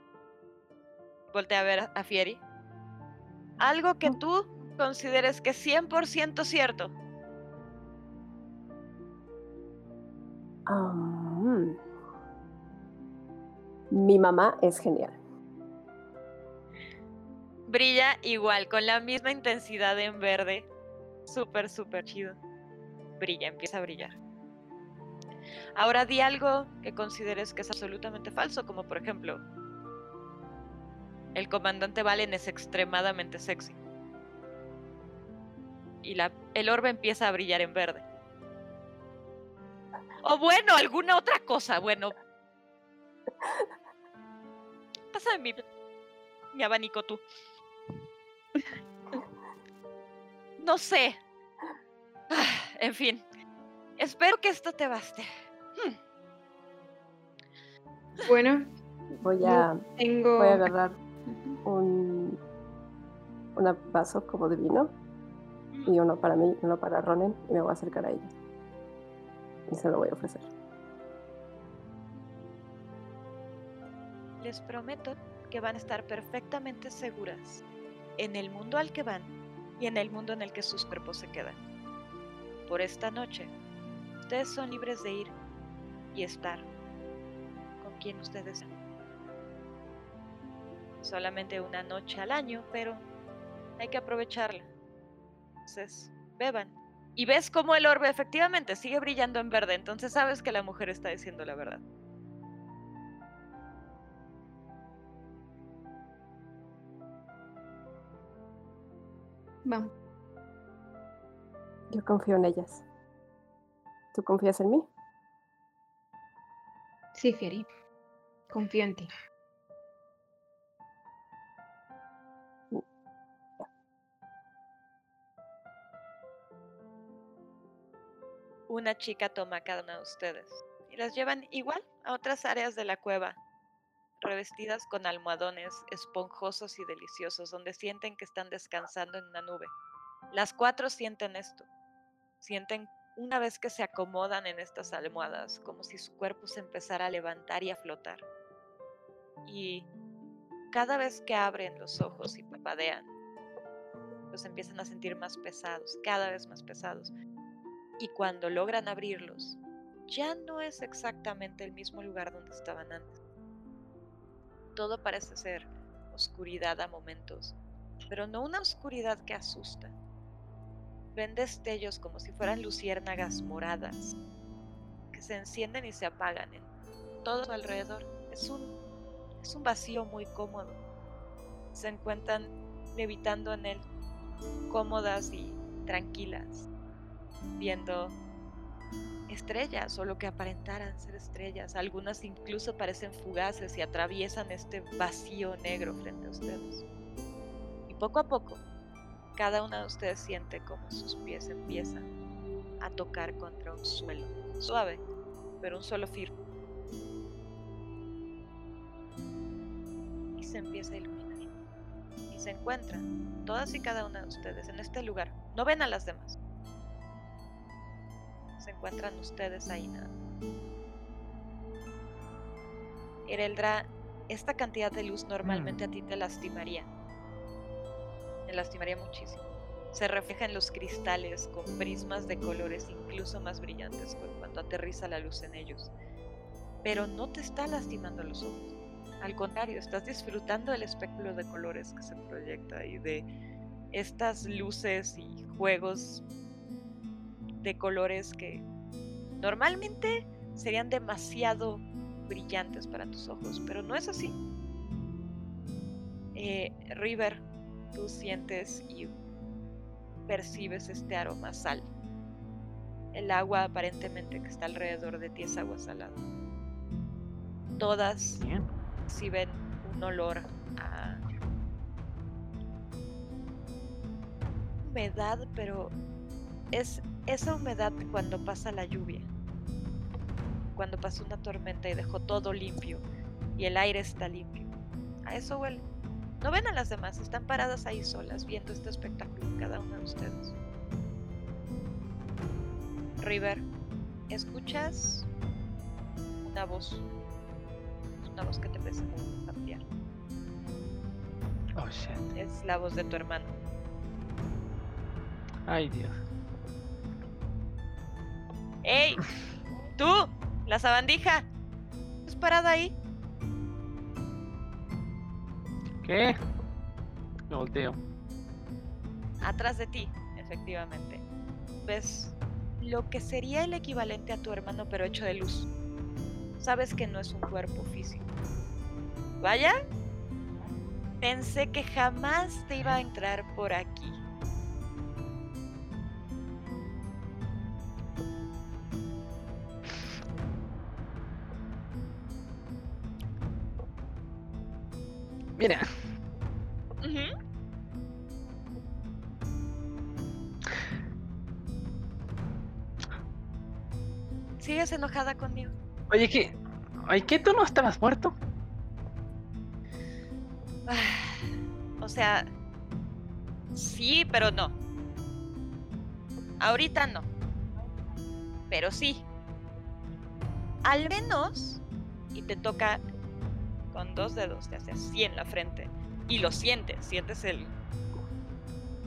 voltea a ver a- a Fieri. Algo que tú consideres que es 100% cierto. Ah, mm. Mi mamá es genial. Brilla igual, con la misma intensidad en verde. Súper, súper chido. Brilla, empieza a brillar. Ahora di algo que consideres que es absolutamente falso, como por ejemplo, El comandante Valen es extremadamente sexy. Y la, el orbe empieza a brillar en verde. O bueno, alguna otra cosa. Bueno. Pásame mi, mi abanico tú. No sé. Ah, En fin. Espero que esto te baste. Hmm. Bueno, Voy a, tengo. voy a agarrar. Un, un vaso como de vino y uno para mí y uno para Ronen y me voy a acercar a ella. Y se lo voy a ofrecer. Les prometo que van a estar perfectamente seguras en el mundo al que van y en el mundo en el que sus cuerpos se quedan. Por esta noche, ustedes son libres de ir y estar con quien ustedes sean. Solamente una noche al año, pero hay que aprovecharla. Entonces, beban. Y ves cómo el orbe efectivamente sigue brillando en verde, entonces sabes que la mujer está diciendo la verdad. Vamos. Yo confío en ellas. ¿Tú confías en mí? Sí, Fieri. Confío en ti. Una chica toma a cada una de ustedes y las llevan igual a otras áreas de la cueva, revestidas con almohadones esponjosos y deliciosos, donde sienten que están descansando en una nube. Las cuatro sienten esto, sienten una vez que se acomodan en estas almohadas, como si su cuerpo se empezara a levantar y a flotar. Y cada vez que abren los ojos y papadean, los empiezan a sentir más pesados, cada vez más pesados y cuando logran abrirlos, ya no es exactamente el mismo lugar donde estaban antes. Todo parece ser oscuridad a momentos, pero no una oscuridad que asusta. Ven destellos como si fueran luciérnagas moradas, que se encienden y se apagan en todo su alrededor. Es un, es un vacío muy cómodo. Se encuentran levitando en él, cómodas y tranquilas viendo estrellas o lo que aparentaran ser estrellas. Algunas incluso parecen fugaces y atraviesan este vacío negro frente a ustedes. Y poco a poco, cada una de ustedes siente como sus pies empiezan a tocar contra un suelo suave, pero un suelo firme. Y se empieza a iluminar. Y se encuentran todas y cada una de ustedes en este lugar. No ven a las demás se encuentran ustedes ahí nada. Ereldra, esta cantidad de luz normalmente a ti te lastimaría. Te lastimaría muchísimo. Se refleja en los cristales con prismas de colores incluso más brillantes cu- cuando aterriza la luz en ellos. Pero no te está lastimando los ojos. Al contrario, estás disfrutando del espectro de colores que se proyecta y de estas luces y juegos de colores que normalmente serían demasiado brillantes para tus ojos, pero no es así. Eh, River, tú sientes y percibes este aroma sal. El agua aparentemente que está alrededor de ti es agua salada. Todas Bien. perciben un olor a humedad, pero es esa humedad cuando pasa la lluvia, cuando pasó una tormenta y dejó todo limpio y el aire está limpio. A eso huele. No ven a las demás, están paradas ahí solas viendo este espectáculo, cada una de ustedes. River, ¿escuchas una voz? Una voz que te muy familiar. Oh shit. Es la voz de tu hermano. Ay, Dios. ¡Ey! ¡Tú! ¡La sabandija! ¿Estás parada ahí? ¿Qué? Me volteo. Atrás de ti, efectivamente. Ves lo que sería el equivalente a tu hermano, pero hecho de luz. Sabes que no es un cuerpo físico. Vaya. Pensé que jamás te iba a entrar por aquí. Mira, Ujú. ¿Sigues enojada conmigo? oye, ¿qué? Oye, ¿qué? ¿Tú no estabas muerto? O sea, sí, pero no. Ahorita no. Pero sí. Al menos, y te toca con dos dedos, te hace así en la frente. Y lo sientes, sientes el...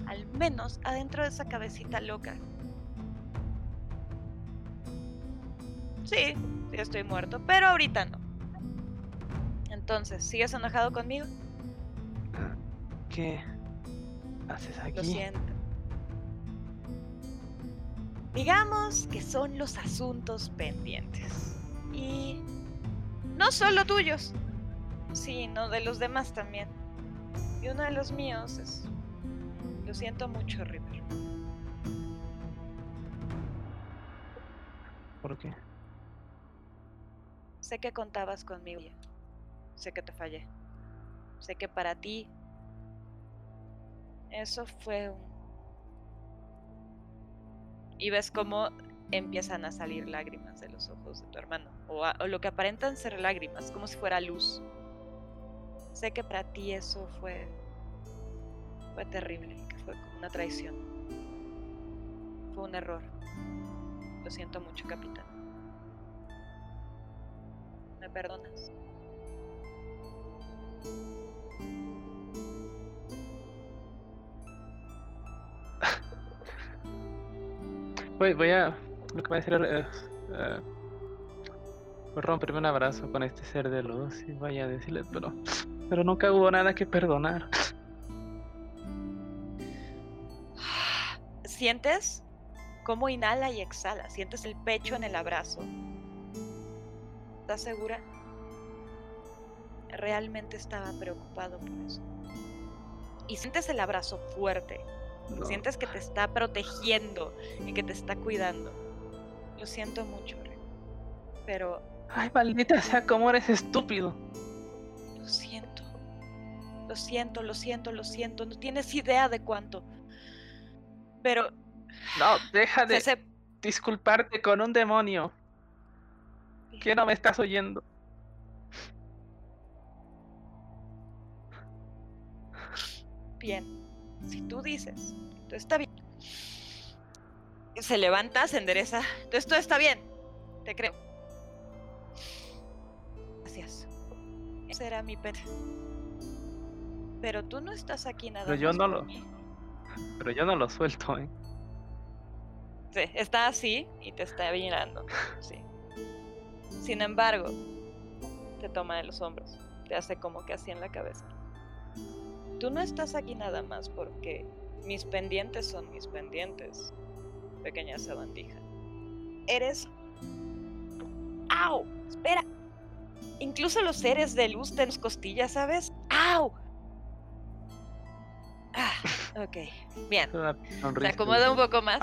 Al menos adentro de esa cabecita loca. Sí, sí estoy muerto, pero ahorita no. Entonces, ¿sigues enojado conmigo? ¿Qué haces aquí? Lo siento. Digamos que son los asuntos pendientes. Y no solo tuyos, sino de los demás también. Y uno de los míos es... Lo siento mucho, River. ¿Por qué? Sé que contabas conmigo. Sé que te fallé. Sé que para ti eso fue un... Y ves cómo empiezan a salir lágrimas de los ojos de tu hermano. O, a- o lo que aparentan ser lágrimas, como si fuera luz. Sé que para ti eso fue... Fue terrible, que fue como una traición. Fue un error. Lo siento mucho, capitán. ¿Me perdonas? Voy, voy a. Lo que voy a hacer es. a romperme un abrazo con este ser de luz y voy a decirle, pero. Pero nunca hubo nada que perdonar. ¿Sientes cómo inhala y exhala? ¿Sientes el pecho en el abrazo? ¿Estás segura? Realmente estaba preocupado por eso. Y sientes el abrazo fuerte. No. Sientes que te está protegiendo y que te está cuidando. Lo siento mucho, Ren, pero Ay, maldita sea, cómo eres estúpido. lo siento. Lo siento, lo siento, lo siento. No tienes idea de cuánto. Pero No, deja de hace- disculparte con un demonio. Que no me estás oyendo. bien. Si tú dices, todo está bien. Se levanta, se endereza. Entonces todo está bien. Te creo. Gracias. Ese era mi pet. Pero tú no estás aquí nada Pero yo más no lo- mí. Pero yo no lo suelto, ¿eh? Sí, está así y te está mirando. Sí. Sin embargo, te toma de los hombros. Te hace como que así en la cabeza. Tú no estás aquí nada más porque mis pendientes son mis pendientes, pequeña sabandija. Eres. ¡Au! Espera. Incluso los seres de luz tienen costillas, ¿sabes? ¡Au! Ah, ok. Bien. Una Se acomoda un poco más.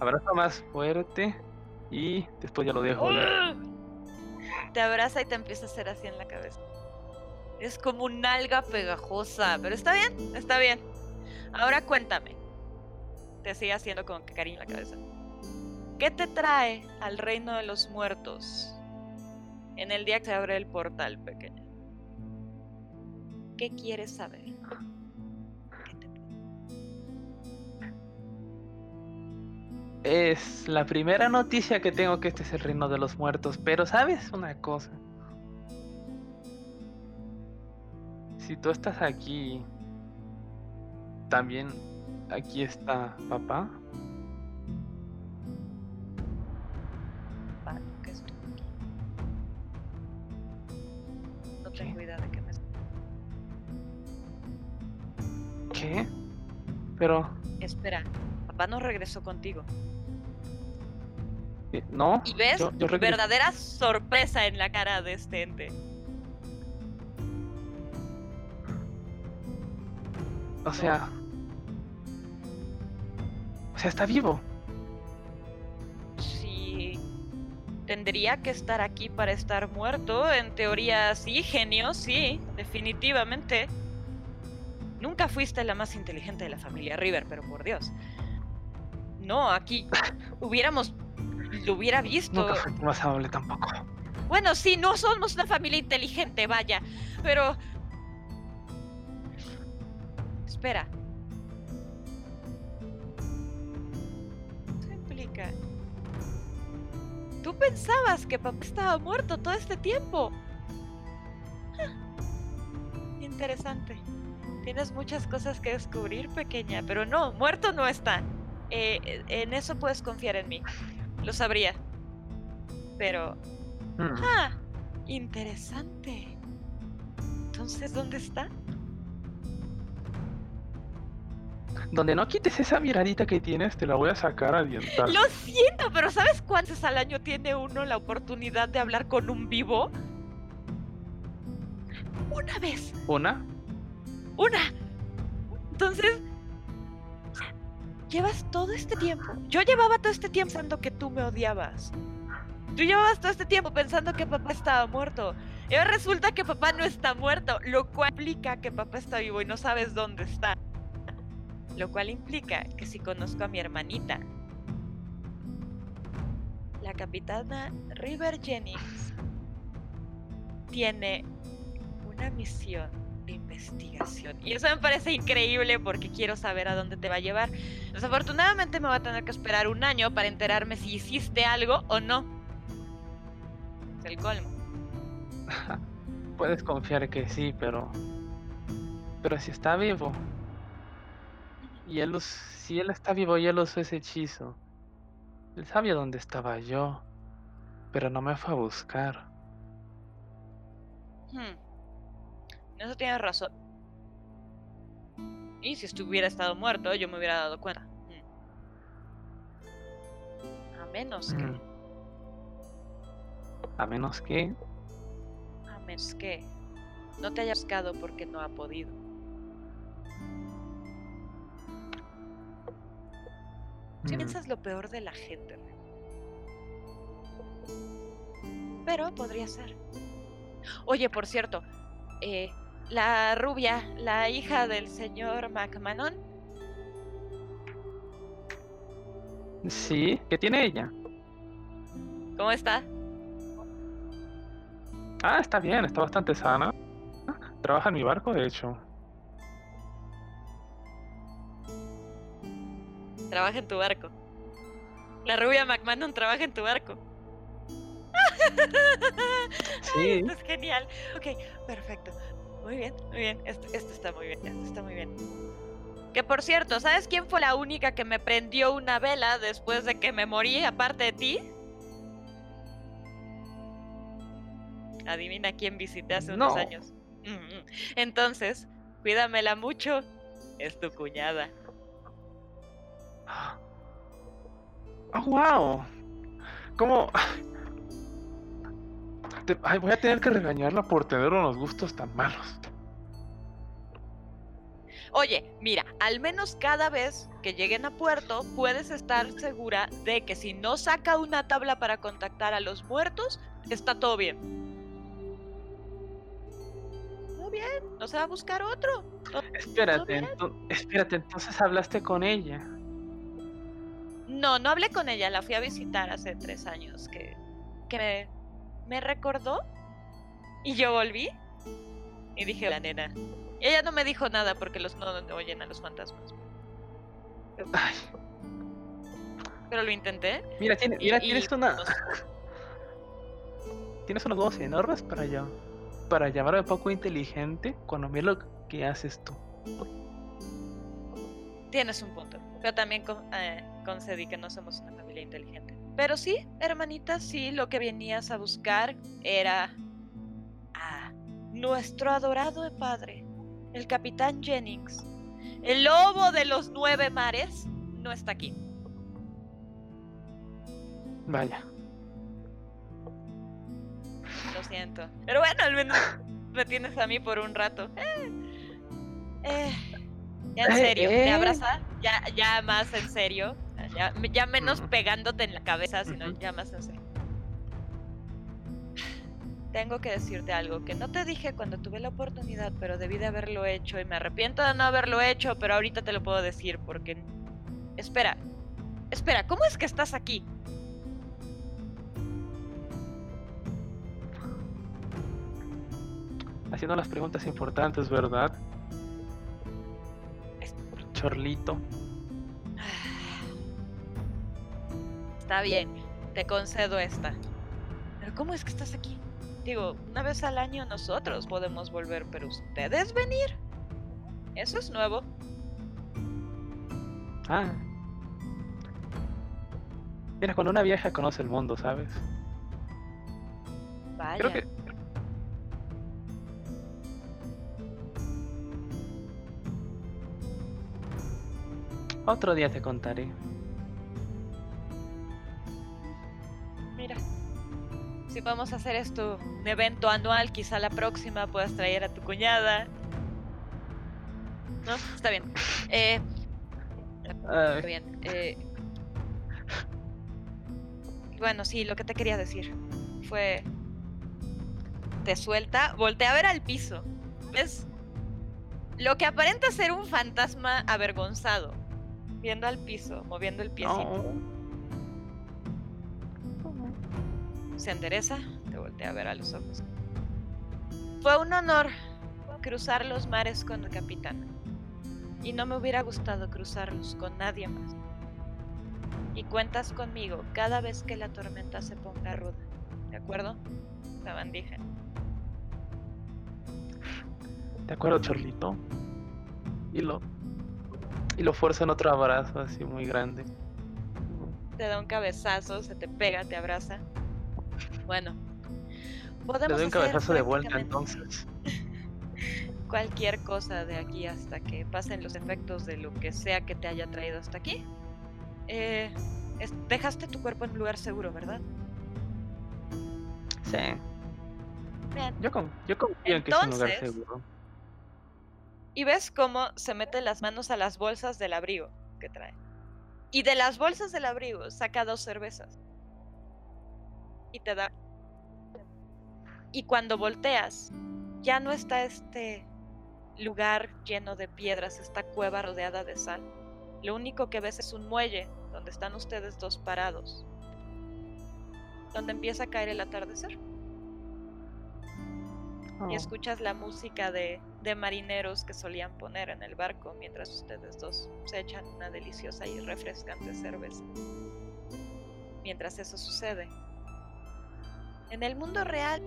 Abrazo más, fuerte y después ya lo dejo. ya. Te abraza y te empieza a hacer así en la cabeza. Es como un alga pegajosa, pero está bien, está bien. Ahora cuéntame. Te sigue haciendo con cariño en la cabeza. ¿Qué te trae al reino de los muertos en el día que se abre el portal, pequeña? ¿Qué quieres saber? Es la primera noticia que tengo que este es el reino de los muertos, pero ¿sabes una cosa? Si tú estás aquí, también aquí está papá. Que aquí. No tengo idea de qué me ¿Qué? Pero Espera, papá no regresó contigo. no. Y ves yo- yo regresé. verdadera sorpresa en la cara de este ente. O sea. O sea, está vivo. Sí. Tendría que estar aquí para estar muerto. En teoría, sí, genio, sí, definitivamente. Nunca fuiste la más inteligente de la familia River, pero por Dios. No, aquí hubiéramos. Lo hubiera visto. Nunca fue más amable tampoco. Bueno, sí, no somos una familia inteligente, vaya. Pero. Espera. ¿Qué implica? ¿Tú pensabas que papá estaba muerto todo este tiempo? Ah, Interesante. Tienes muchas cosas que descubrir, pequeña, pero no, muerto no está. Eh, en eso puedes confiar en mí. Lo sabría. Pero Mm. Ah, interesante. Entonces, ¿dónde está? Donde no quites esa miradita que tienes, te la voy a sacar a dientar. Lo siento, pero ¿sabes cuántas al año tiene uno la oportunidad de hablar con un vivo? Una vez, ¿Una? una. Entonces, llevas todo este tiempo. Yo llevaba todo este tiempo pensando que tú me odiabas. Tú llevabas todo este tiempo pensando que papá estaba muerto. Y ahora resulta que papá no está muerto, lo cual implica que papá está vivo y no sabes dónde está. Lo cual implica que si conozco a mi hermanita, la capitana River Jennings tiene una misión de investigación. Y eso me parece increíble porque quiero saber a dónde te va a llevar. Desafortunadamente me va a tener que esperar un año para enterarme si hiciste algo o no. Es el colmo. Puedes confiar que sí, pero. Pero si está vivo. Y él si él está vivo y él usó ese hechizo. Él sabía dónde estaba yo. Pero no me fue a buscar. Hmm. Eso tienes razón. Y si estuviera estado muerto, yo me hubiera dado cuenta. Hmm. A menos que. Mm. A menos que. A menos que. No te haya buscado porque no ha podido. Si mm, piensas lo peor de la gente. Pero podría ser. Oye, por cierto, eh, la rubia, la hija del señor McMahon, Sí, ¿qué tiene ella? ¿cómo está? Ah, está bien, está bastante sana. Trabaja en mi barco, de hecho. Trabaja en tu barco. La rubia McMahon trabaja en tu barco. Sí. Esto es genial. Ok, perfecto. Muy bien, muy bien. Esto, esto está muy bien, esto está muy bien. Que por cierto, ¿sabes quién fue la única que me prendió una vela después de que me morí, aparte de ti? Adivina quién visité hace unos No. años. Mm, Entonces, cuídamela mucho. Es tu cuñada. ¡Oh, wow! ¿Cómo? Te- ay, voy a tener que regañarla por tener unos gustos tan malos. Oye, mira, al menos cada vez que lleguen a puerto, puedes estar segura de que si no saca una tabla para contactar a los muertos, está todo bien. Todo bien, no se va a buscar otro. Espérate, ento- espérate, entonces hablaste con ella. No, no hablé con ella, la fui a visitar hace tres años, que, que me, me recordó y yo volví y dije, la nena. Y ella no me dijo nada porque los no oyen a los fantasmas. Ay, Pero lo intenté. mira, tiene- y- mira y tienes una. no Tienes unos huevos enormes para yo. Para llamarme poco inteligente cuando miro lo que haces tú. Tienes un punto. Pero también con- eh, concedí que no somos una familia inteligente. Pero sí, hermanita, sí, lo que venías a buscar era a nuestro adorado padre, el capitán Jennings. El lobo de los nueve mares no está aquí. Vaya. Lo siento. Pero bueno, al menos me tienes a mí por un rato. Eh, eh, Ya en serio, te ¿eh? abraza, ya, ya más en serio, ya, ya menos pegándote en la cabeza, sino ya más en serio. Tengo que decirte algo que no te dije cuando tuve la oportunidad, pero debí de haberlo hecho y me arrepiento de no haberlo hecho, pero ahorita te lo puedo decir porque... Espera, espera, ¿cómo es que estás aquí? Haciendo las preguntas importantes, ¿verdad? Chorlito. Está bien, te concedo esta. Pero ¿cómo es que estás aquí? Digo, una vez al año nosotros podemos volver, pero ustedes venir. Eso es nuevo. Ah. Mira, cuando una vieja conoce el mundo, ¿sabes? Vaya. Creo que. Otro día te contaré. Mira, si vamos a hacer esto, un evento anual, quizá la próxima puedas traer a tu cuñada. No, está bien. Eh, Ay, está bien. eh. Bueno, sí, lo que te quería decir fue... Te suelta, voltea a ver al piso. ¿Ves? Lo que aparenta ser un fantasma avergonzado. Viendo al piso, moviendo el piecito. no. Se endereza, te voltea a ver a los ojos. Fue un honor cruzar los mares con el capitán. Y no me hubiera gustado cruzarlos con nadie más. Y cuentas conmigo cada vez que la tormenta se ponga ruda. ¿De acuerdo? Sabandija. ¿De acuerdo, Chorlito? Y lo. Y lo fuerza en otro abrazo así muy grande. Te da un cabezazo, se te pega, te abraza. Bueno. Le Podemos doy un hacer cabezazo de vuelta prácticamente entonces. cualquier cosa de aquí hasta que pasen los efectos de lo que sea que te haya traído hasta aquí. Eh, es- dejaste tu cuerpo en un lugar seguro, ¿verdad? Sí. Bien. Yo, con- yo confío en que es un lugar seguro. Y ves cómo se mete las manos a las bolsas del abrigo que trae. Y de las bolsas del abrigo saca dos cervezas. Y te da. Y cuando volteas, ya no está este lugar lleno de piedras, esta cueva rodeada de sal. Lo único que ves es un muelle donde están ustedes dos parados. Donde empieza a caer el atardecer. Oh, y escuchas la música de, de marineros que solían poner en el barco mientras ustedes dos se echan una deliciosa y refrescante cerveza. Mientras eso sucede, en el mundo real,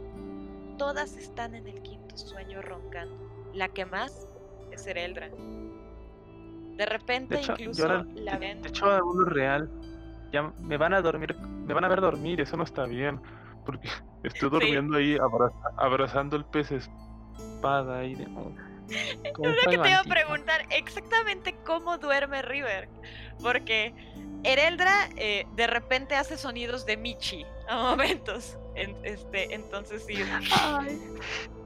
todas están en el quinto sueño roncando. La que más es Ereldra. De repente, De hecho, incluso ahora- la ven. De hecho, al mundo real. Ya me van a dormir. Me van a ver dormir, eso no está bien. Porque estoy durmiendo ahí abraza- abrazando el pez espada ahí de. oh, un Creo que te iba a preguntar exactamente cómo duerme River. Porque Ereldra eh, de repente hace sonidos de Michi a momentos. En- este, entonces sí.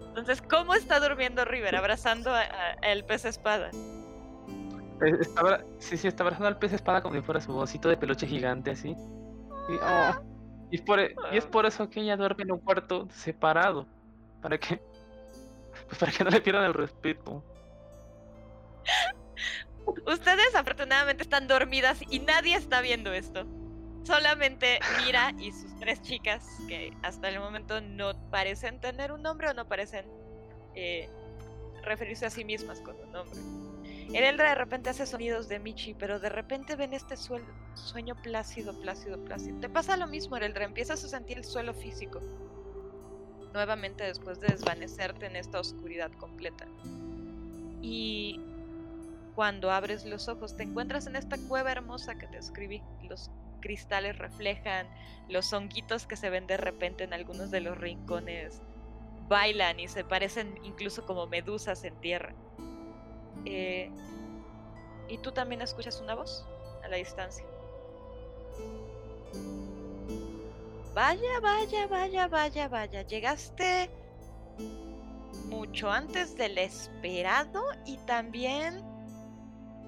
Entonces, ¿cómo está durmiendo River? Abrazando al pez espada. Eh, Está sí, sí, está abrazando al pez espada como si fuera su osito de peluche gigante así. Y, oh, y es por, e- y es por eso que ella duerme en un cuarto separado. Para que. Pues para que no le pierdan el respeto. Ustedes afortunadamente están dormidas y nadie está viendo esto. Solamente Mira y sus tres chicas que hasta el momento no parecen tener un nombre o no parecen eh, referirse a sí mismas con un nombre. Ereldra de repente hace sonidos de Michi, pero de repente ven este sueño plácido, plácido, plácido. Te pasa lo mismo, Ereldra, empiezas a sentir el suelo físico. Nuevamente después de desvanecerte en esta oscuridad completa. Y cuando abres los ojos te encuentras en esta cueva hermosa que te escribí. Los cristales reflejan, los honguitos que se ven de repente en algunos de los rincones bailan y se parecen incluso como medusas en tierra. Eh, y tú también escuchas una voz a la distancia. Vaya, vaya, vaya, vaya, vaya. Llegaste mucho antes del esperado y también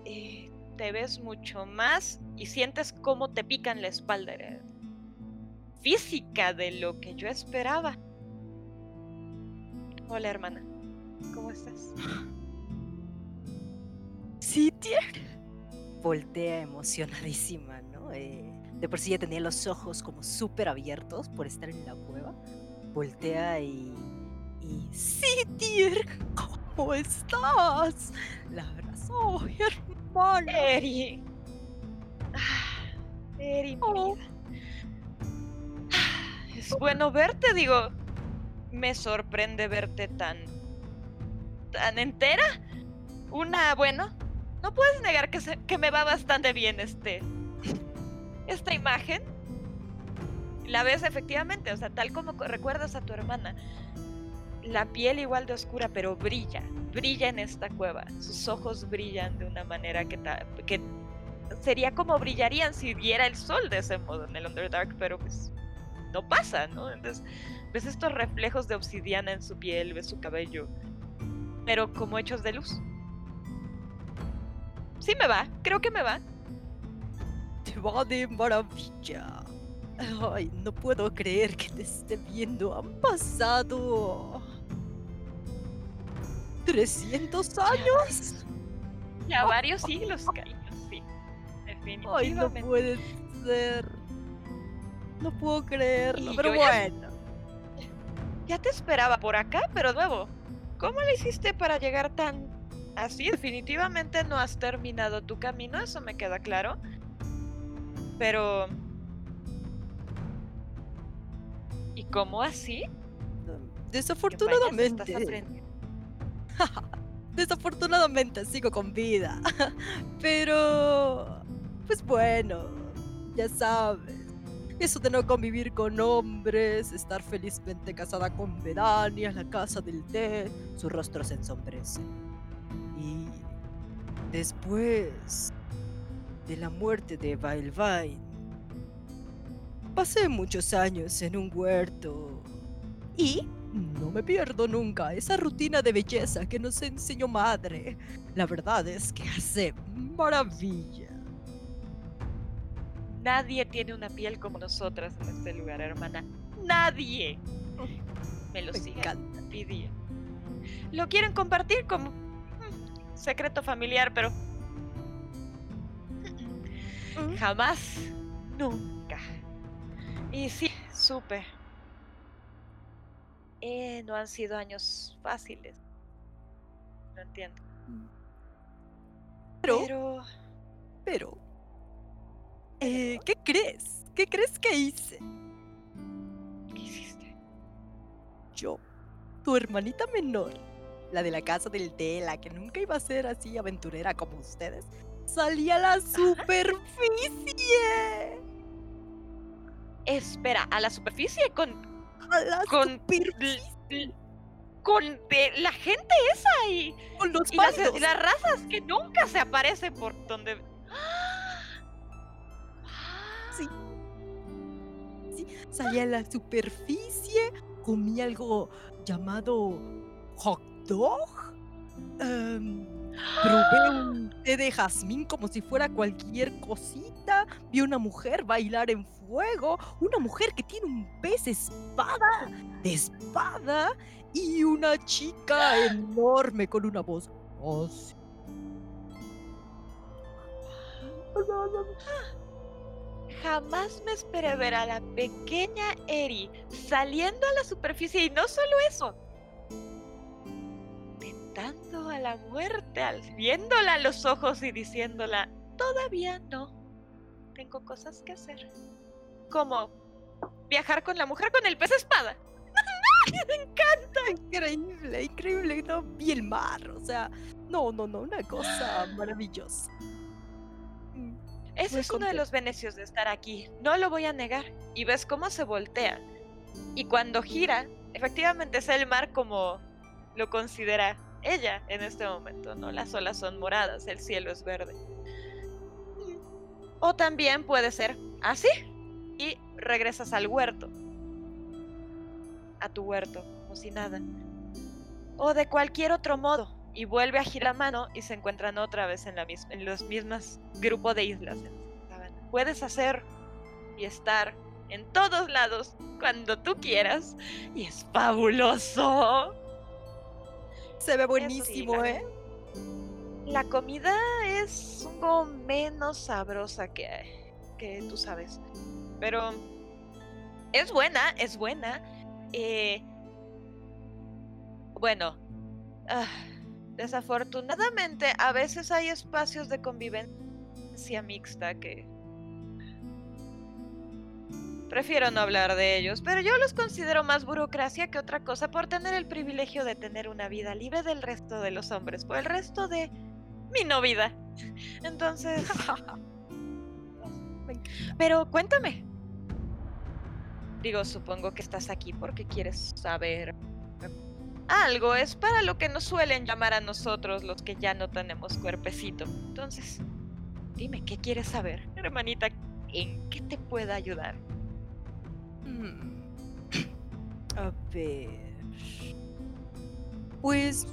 eh, te ves mucho más y sientes cómo te pican la espalda. Era física de lo que yo esperaba. Hola, hermana. ¿Cómo estás? Sí, tiene. Voltea emocionadísima, ¿no? Eh, de por sí ya tenía los ojos como súper abiertos por estar en la cueva. Voltea y. y. ¡Sí! ¿Cómo estás? La abrazo, hermana. Eri. Ah, Eri, mi Oh. vida. Ah, Es bueno verte, digo. Me sorprende verte tan. tan entera. Una, bueno. No puedes negar que, se- que me va bastante bien este. esta imagen. La ves efectivamente, o sea, tal como co- recuerdas a tu hermana. La piel igual de oscura, pero brilla. Brilla en esta cueva. Sus ojos brillan de una manera que, que sería como brillarían si viera el sol de ese modo en el Underdark, pero pues no pasa, ¿no? Entonces ves estos reflejos de obsidiana en su piel, ves su cabello, pero como hechos de luz. Sí me va, creo que me va. Te va de maravilla. Ay, no puedo creer que te esté viendo. Han pasado. 300 años. Ya varios siglos, cariño, sí. Ay, no Definitivamente. puede ser. No puedo creerlo, Y pero ya- bueno. Ya te esperaba por acá, pero nuevo. ¿Cómo le hiciste para llegar tan así? Definitivamente no has terminado tu camino, eso me queda claro. Pero... ¿Y cómo así? ¿Qué vaya se Desafortunadamente. estás aprendiendo? Desafortunadamente sigo con vida. Pero, pues bueno, ya sabes. Eso de no convivir con hombres, estar felizmente casada con Vedania, la casa del té, su rostro se ensombrece. Y después de la muerte de Vailvain, pasé muchos años en un huerto y no me pierdo nunca esa rutina de belleza que nos enseñó madre. La verdad es que hace maravilla. Nadie tiene una piel como nosotras en este lugar, hermana. Nadie. Me lo encanta. pidiendo. Lo quieren compartir como mm, secreto familiar, pero jamás, nunca. Y sí, supe. Eh, no han sido años fáciles. No entiendo. Pero, Pero pero, eh, ¿qué crees? ¿Qué crees que hice? ¿qué hiciste? Yo, tu hermanita menor, la de la casa del té, la que nunca iba a ser así aventurera como ustedes, salí a la superficie. Espera, a la superficie con Con- con de la gente esa y, Con los y las, y las razas que nunca se aparecen por donde. Sí. Sí, salí a la superficie, comí algo llamado hot dog. em, probé un té de jazmín como si fuera cualquier cosita. Vi una mujer bailar en fuego. Una mujer que tiene un pez espada de espada. Y una chica enorme con una voz así. Jamás me esperé ver a la pequeña Eri saliendo a la superficie y no solo eso. Tentando a la muerte, al- viéndola a los ojos y diciéndola, todavía no. Tengo cosas que hacer. Como viajar con la mujer con el pez espada. me encanta. Increíble, increíble. No vi el mar. O sea, no, no, no, una cosa maravillosa. Ese Muy es uno de los beneficios de estar aquí, no lo voy a negar. Y ves cómo se voltea. Y cuando gira, efectivamente es el mar como lo considera ella en este momento, ¿no? Las olas son moradas, el cielo es verde. O también puede ser así. Y regresas al huerto. A tu huerto, como si nada. O de cualquier otro modo. y vuelve a girar la mano y se encuentran otra vez en, la mis- en los mismos grupos de islas. Puedes hacer y estar en todos lados cuando tú quieras y es fabuloso. Se ve buenísimo, ¿eh? La comida es un poco menos sabrosa que, que tú sabes. Pero es buena, es buena. Eh, bueno, ah, desafortunadamente a veces hay espacios de convivencia mixta que... Prefiero no hablar de ellos, pero yo los considero más burocracia que otra cosa por tener el privilegio de tener una vida libre del resto de los hombres, por el resto de mi no vida. Entonces... Pero cuéntame. Digo, supongo que estás aquí porque quieres saber algo. Es para lo que nos suelen llamar a nosotros los que ya no tenemos cuerpecito. Entonces, dime, ¿qué quieres saber? Hermanita, ¿en qué te pueda ayudar? A ver. Pues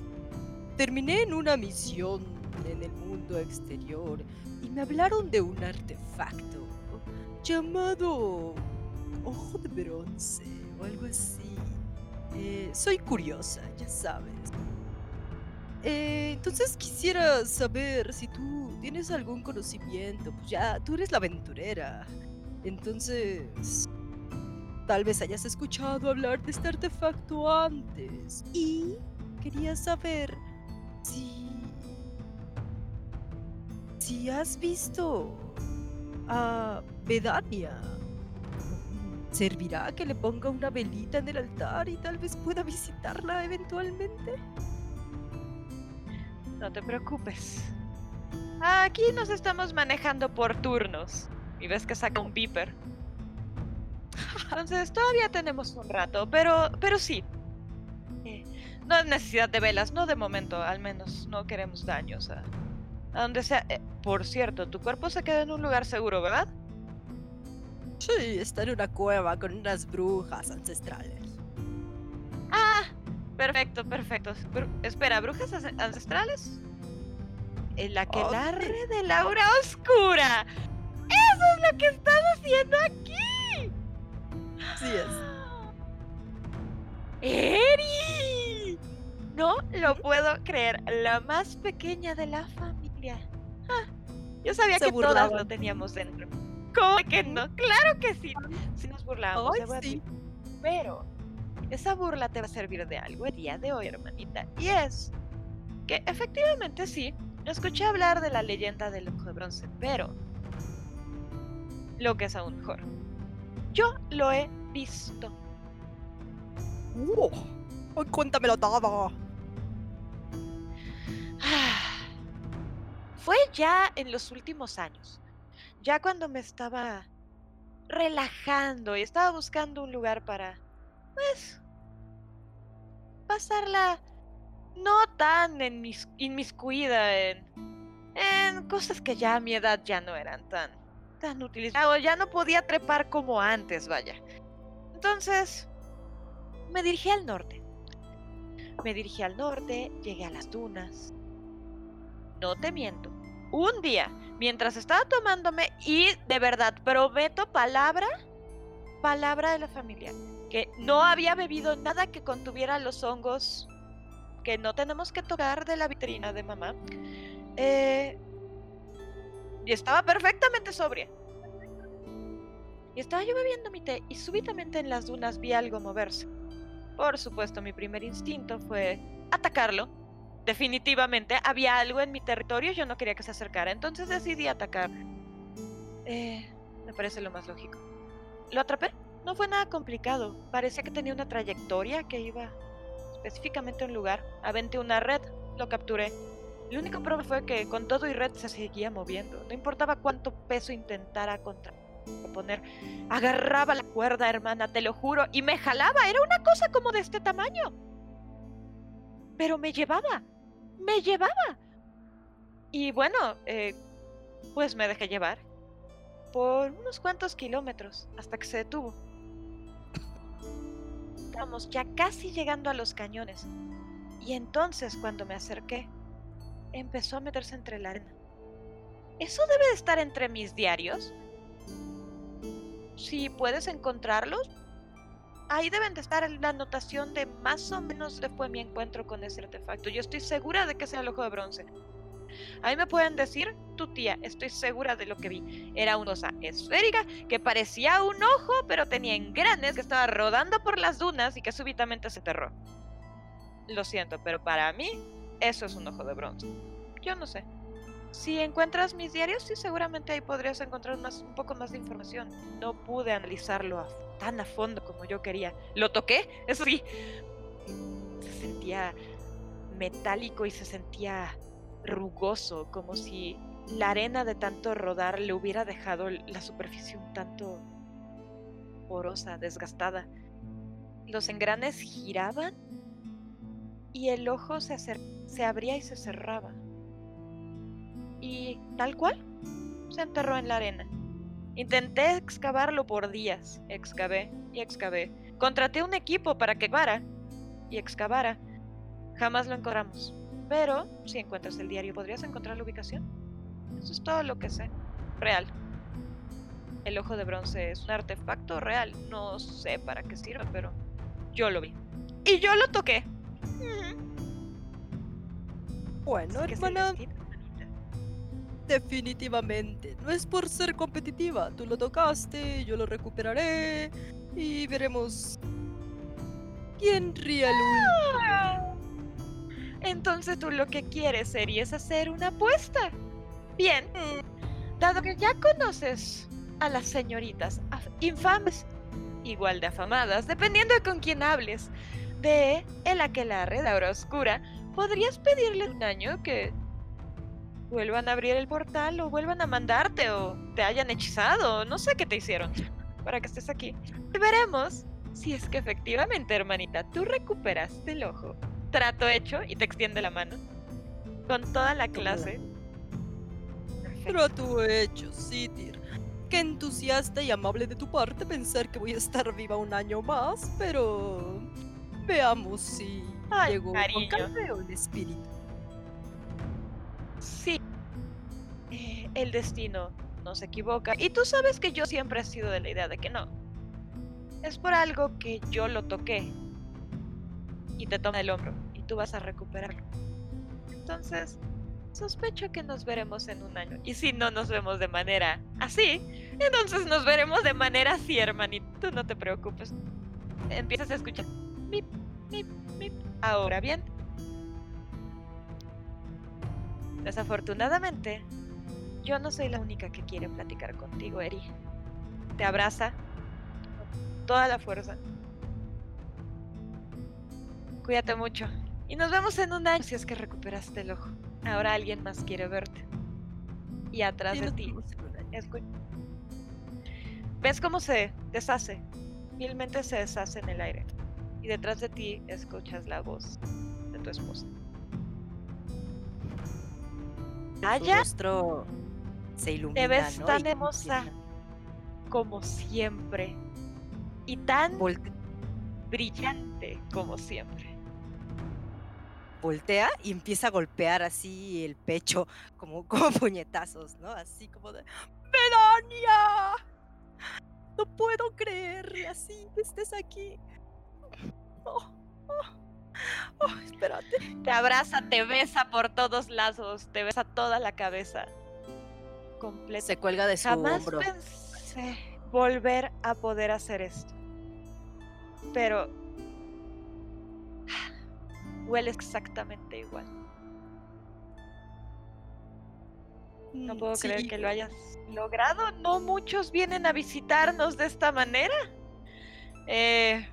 terminé en una misión en el mundo exterior y me hablaron de un artefacto llamado ojo de bronce o algo así. Eh, soy curiosa, ya sabes. Eh, entonces quisiera saber si tú tienes algún conocimiento. Pues ya, tú eres la aventurera. Entonces, tal vez hayas escuchado hablar de este artefacto antes. Y quería saber si... Si has visto a Vedania. ¿Servirá que le ponga una velita en el altar y tal vez pueda visitarla eventualmente? No te preocupes. Aquí nos estamos manejando por turnos. Y ves que saca un beeper. Entonces todavía tenemos un rato, pero, pero sí. Eh, no hay necesidad de velas, no de momento, al menos no queremos daños a, a donde sea. Eh, por cierto, tu cuerpo se queda en un lugar seguro, ¿verdad? Sí, está en una cueva con unas brujas ancestrales. Ah, perfecto, perfecto. Bru- espera, ¿brujas ance- ancestrales? El aquelarre de Laura Oscura. Eso es lo que estás haciendo aquí. Sí es. ¡Eri! No lo puedo creer. La más pequeña de la familia. Ah, yo sabía Se que todas lo burlaban. teníamos dentro. ¿Cómo que no? Claro que sí. Sí nos burlábamos. Ay, debo sí. Pero esa burla te va a servir de algo el día de hoy, hermanita. Y es que efectivamente sí, escuché hablar de la leyenda del ojo de bronce, pero lo que es aún mejor, yo lo he visto. ¡Uh! ¡Ay, cuéntamelo todo! Ah, Fue ya en los últimos años, ya cuando me estaba relajando y estaba buscando un lugar para, pues, pasarla no tan inmiscuida en, en cosas que ya a mi edad ya no eran tan, tan útiles. O ya no podía trepar como antes, vaya. Entonces, me dirigí al norte. Me dirigí al norte, llegué a las dunas. No te miento. Un día, mientras estaba tomándome, y de verdad, prometo palabra, palabra de la familia, que no había bebido nada que contuviera los hongos que no tenemos que tocar de la vitrina de mamá. Eh, y estaba perfectamente sobria. Y estaba yo bebiendo mi té y súbitamente en las dunas vi algo moverse. Por supuesto, mi primer instinto fue atacarlo. Definitivamente había algo en mi territorio y yo no quería que se acercara, entonces decidí atacar. Eh, me parece lo más lógico. Lo atrapé. No fue nada complicado. Parecía que tenía una trayectoria que iba específicamente a un lugar. Aventé una red, lo capturé. El único problema fue que con todo y red se seguía moviendo. No importaba cuánto peso intentara contraponer. Agarraba la cuerda, hermana, te lo juro, y me jalaba. Era una cosa como de este tamaño. Pero me llevaba. Me llevaba. Y bueno, eh, pues me dejé llevar. Por unos cuantos kilómetros hasta que se detuvo. Estábamos ya casi llegando a los cañones. Y entonces cuando me acerqué, empezó a meterse entre la arena. ¿Eso debe de estar entre mis diarios? Si puedes encontrarlos, ahí deben de estar la anotación de más o menos de fue mi encuentro con ese artefacto. Yo estoy segura de que sea el ojo de bronce. Ahí me pueden decir, tu tía, estoy segura de lo que vi. Era una cosa esférica que parecía un ojo, pero tenía engranes que estaba rodando por las dunas y que súbitamente se aterró. Lo siento, pero para mí, eso es un ojo de bronce. Yo no sé. Si encuentras mis diarios, sí, seguramente ahí podrías encontrar más, un poco más de información. No pude analizarlo a- tan a fondo como yo quería. ¿Lo toqué? Eso sí. Se sentía metálico y se sentía rugoso, como si la arena de tanto rodar le hubiera dejado la superficie un tanto porosa, desgastada. Los engranes giraban y el ojo se, se abría y se cerraba. Y tal cual, se enterró en la arena. Intenté excavarlo por días. Excavé y excavé. Contraté un equipo para que excavara y excavara. Jamás lo encontramos. Pero si encuentras el diario, ¿podrías encontrar la ubicación? Eso es todo lo que sé. Real. El ojo de bronce es un artefacto real. No sé para qué sirve, pero yo lo vi. Y yo lo toqué. Bueno, Así hermana, definitivamente. No es por ser competitiva. Tú lo tocaste, yo lo recuperaré. Y veremos quién ríe último. Ah. Entonces tú lo que quieres, es hacer una apuesta. Bien, dado que ya conoces a las señoritas infames, igual de afamadas, dependiendo de con quién hables, de el aquelarre de Aura Oscura, podrías pedirle un año que vuelvan a abrir el portal o vuelvan a mandarte o te hayan hechizado, no sé qué te hicieron para que estés aquí. Y veremos si es que efectivamente, hermanita, tú recuperaste el ojo. Trato hecho y te extiende la mano. Con toda la clase. Perfecto. Tu hecho, Sitir. Qué entusiasta y amable de tu parte pensar que voy a estar viva un año más, pero veamos si Ay, llegó cariño. con carne o el espíritu. Sí. Eh, el destino no se equivoca. Y tú sabes que yo siempre he sido de la idea de que no. Es por algo que yo lo toqué. Y te toma el hombro. Y tú vas a recuperarlo. Entonces, sospecho que nos veremos en un año. Y si no nos vemos de manera así, entonces nos veremos de manera así, hermanito. Tú no te preocupes. Empiezas a escuchar. Mip, mip, mip. Ahora bien. Desafortunadamente, yo no soy la única que quiere platicar contigo, Eri. Te abraza con toda la fuerza. Cuídate mucho. Y nos vemos en un año si es que recuperaste el ojo. Ahora alguien más quiere verte. Y atrás Sí, de ti. ¿Ves cómo se deshace? Vilmente se deshace en el aire. Y detrás de ti escuchas la voz de tu esposa. Su Aya, rostro se ilumina. te ves ¿no? tan hermosa como siempre. Y tan volte- brillante como siempre. voltea y empieza a golpear así el pecho, como, como puñetazos, ¿no? Así como de. ¡Melania! No puedo creer así que estés aquí. Oh, oh, oh, espérate. Te abraza, te besa por todos lados, te besa toda la cabeza. Completa. Se cuelga de su Jamás hombro. pensé volver a poder hacer esto. Pero huele exactamente igual. No Mm, puedo creer que lo hayas logrado. No muchos vienen a visitarnos de esta manera. Eh,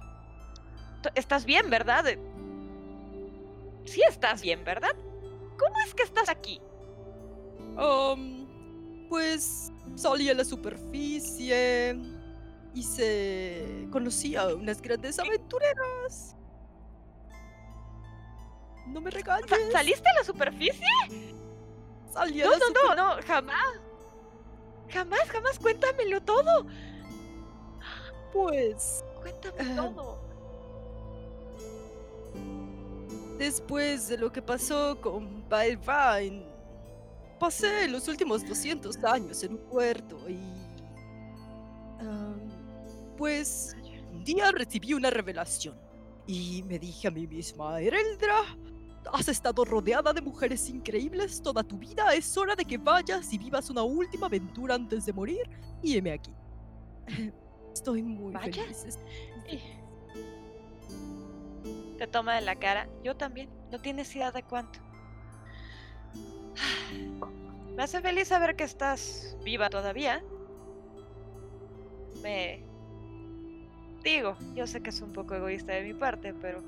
estás bien, ¿verdad? Eh, Sí estás bien, ¿verdad? ¿Cómo es que estás aquí? Um, pues salí a la superficie y se conocí a unas grandes aventureras. No me regañes. Sa- ¿Saliste a la superficie? Salí a No, la no, super- no, no, jamás. Jamás, jamás, cuéntamelo todo. Pues Cuéntame Ah. todo. Después de lo que pasó con Vine, pasé los últimos 200 años en un puerto y... pues un día recibí una revelación y me dije a mí misma, Ereldra, has estado rodeada de mujeres increíbles toda tu vida, es hora de que vayas y vivas una última aventura antes de morir y heme aquí. Estoy muy Vaya. feliz. Te toma de la cara. Yo también. No tienes idea de cuánto. Me hace feliz saber que estás viva todavía. Me... Digo, yo sé que es un poco egoísta de mi parte, pero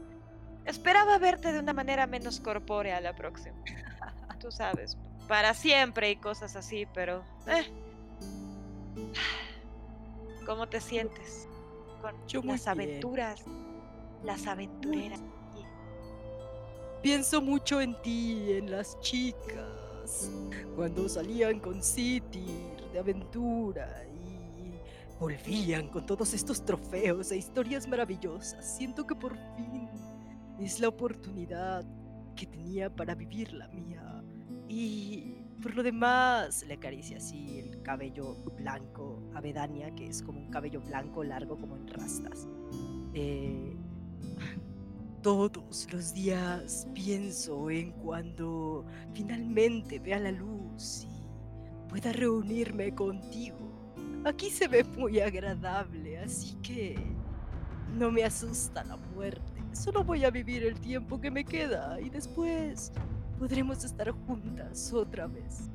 esperaba verte de una manera menos corpórea la próxima. Tú sabes, para siempre y cosas así, pero... eh. ¿Cómo te sientes con Yo las bien. Las aventureras. Pienso mucho en ti, en las chicas, cuando salían con Citir de aventura y volvían con todos estos trofeos e historias maravillosas. Siento que por fin es la oportunidad que tenía para vivir la mía. Y por lo demás, le acaricia así el cabello blanco a Bedania, que es como un cabello blanco largo como en rastas. Eh, todos los días pienso en cuando finalmente vea la luz y pueda reunirme contigo. Aquí se ve muy agradable, así que no me asusta la muerte. Solo voy a vivir el tiempo que me queda y después podremos estar juntas otra vez.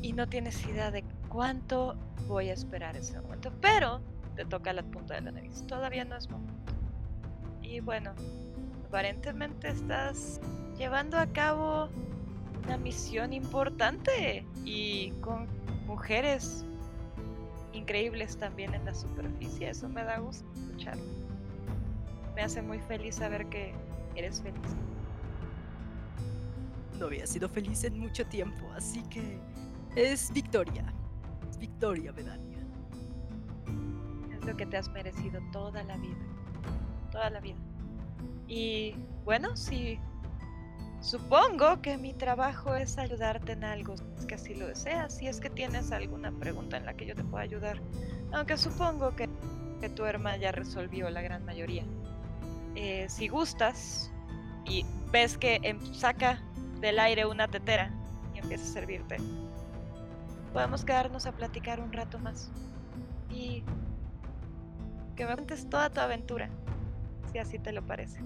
Y no tienes idea de cuánto voy a esperar ese momento. Pero te toca la punta de la nariz. Todavía no es momento. Y bueno, aparentemente estás llevando a cabo una misión importante y con mujeres increíbles también en la superficie. Eso me da gusto escuchar. Me hace muy feliz saber que eres feliz. No había sido feliz en mucho tiempo, así que es victoria. Es victoria, Bedania. Es lo que te has merecido toda la vida. Toda la vida. Y bueno, si supongo que mi trabajo es ayudarte en algo, es que así lo deseas, si es que tienes alguna pregunta en la que yo te pueda ayudar. Aunque supongo que, que tu hermana ya resolvió la gran mayoría. Eh, si gustas y ves que em- saca del aire una tetera y empieza a servirte, podemos quedarnos a platicar un rato más. Y que me cuentes toda tu aventura, si así te lo parece.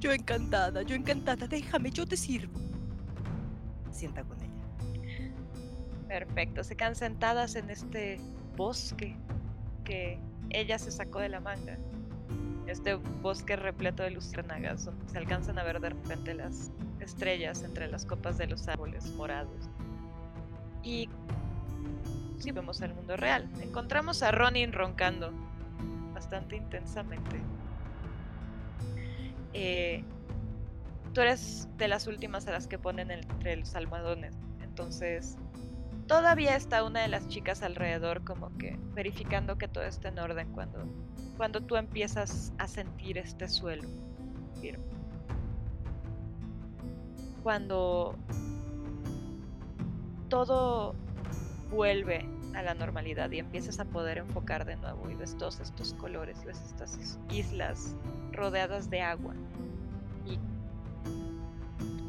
Yo encantada, yo encantada. Déjame, yo te sirvo. Sienta con ella. Perfecto, se quedan sentadas en este bosque que ella se sacó de la manga. Este bosque repleto de luciérnagas, donde se alcanzan a ver de repente las estrellas entre las copas de los árboles morados. Y si vemos el mundo real, encontramos a Ronin roncando bastante intensamente. Eh, tú eres de las últimas a las que ponen entre los almohadones, entonces todavía está una de las chicas alrededor como que verificando que todo esté en orden cuando, cuando tú empiezas a sentir este suelo. Cuando todo vuelve a la normalidad y empiezas a poder enfocar de nuevo y ves todos estos colores ves estas is- islas rodeadas de agua y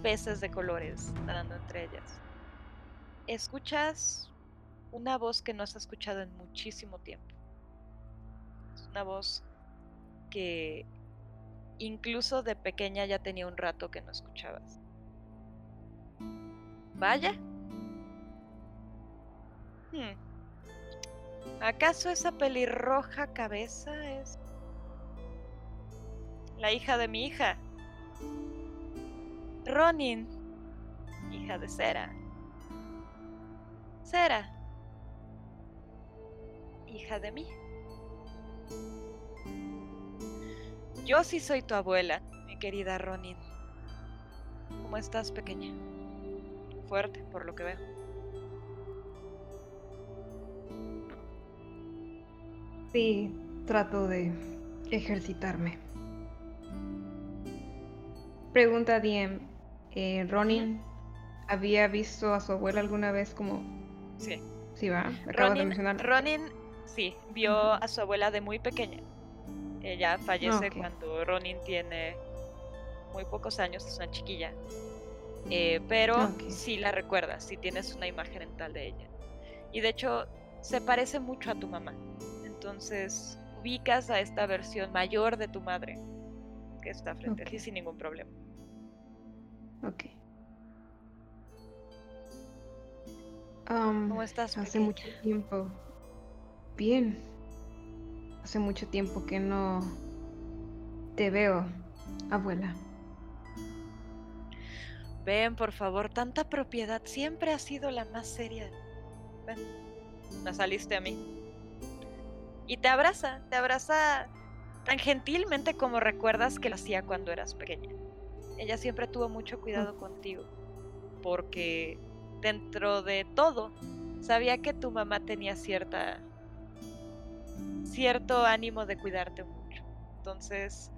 peces de colores nadando entre ellas. Escuchas una voz que no has escuchado en muchísimo tiempo. Es una voz que incluso de pequeña ya tenía un rato que no escuchabas. Vaya. Hmm. ¿Acaso esa pelirroja cabeza es la hija de mi hija? Ronin, hija de Cera. Cera, hija de mí. Yo sí soy tu abuela, mi querida Ronin. ¿Cómo estás, pequeña? Fuerte, por lo que veo. Sí, trato de ejercitarme. Pregunta DM. Eh, Ronin había visto a su abuela alguna vez como... Sí. Sí, va. Acabas de Ronin, mencionar. Ronin, sí, vio a su abuela de muy pequeña. Ella fallece cuando Ronin tiene muy pocos años, es una chiquilla. Eh, pero sí la recuerdas, sí tienes una imagen mental de ella. Y de hecho, se parece mucho a tu mamá. Entonces, ubicas a esta versión mayor de tu madre que está frente a ti sin ningún problema. Ok. ¿Cómo estás? hace pequeña? mucho tiempo. Bien. Hace mucho tiempo que no te veo, abuela. Ven, por favor, tanta propiedad siempre ha sido la más seria. Ven, me saliste a mí. Y te abraza, te abraza tan gentilmente como recuerdas que lo hacía cuando eras pequeña. Ella siempre tuvo mucho cuidado contigo, porque dentro de todo sabía que tu mamá tenía cierta cierto ánimo de cuidarte mucho. Entonces,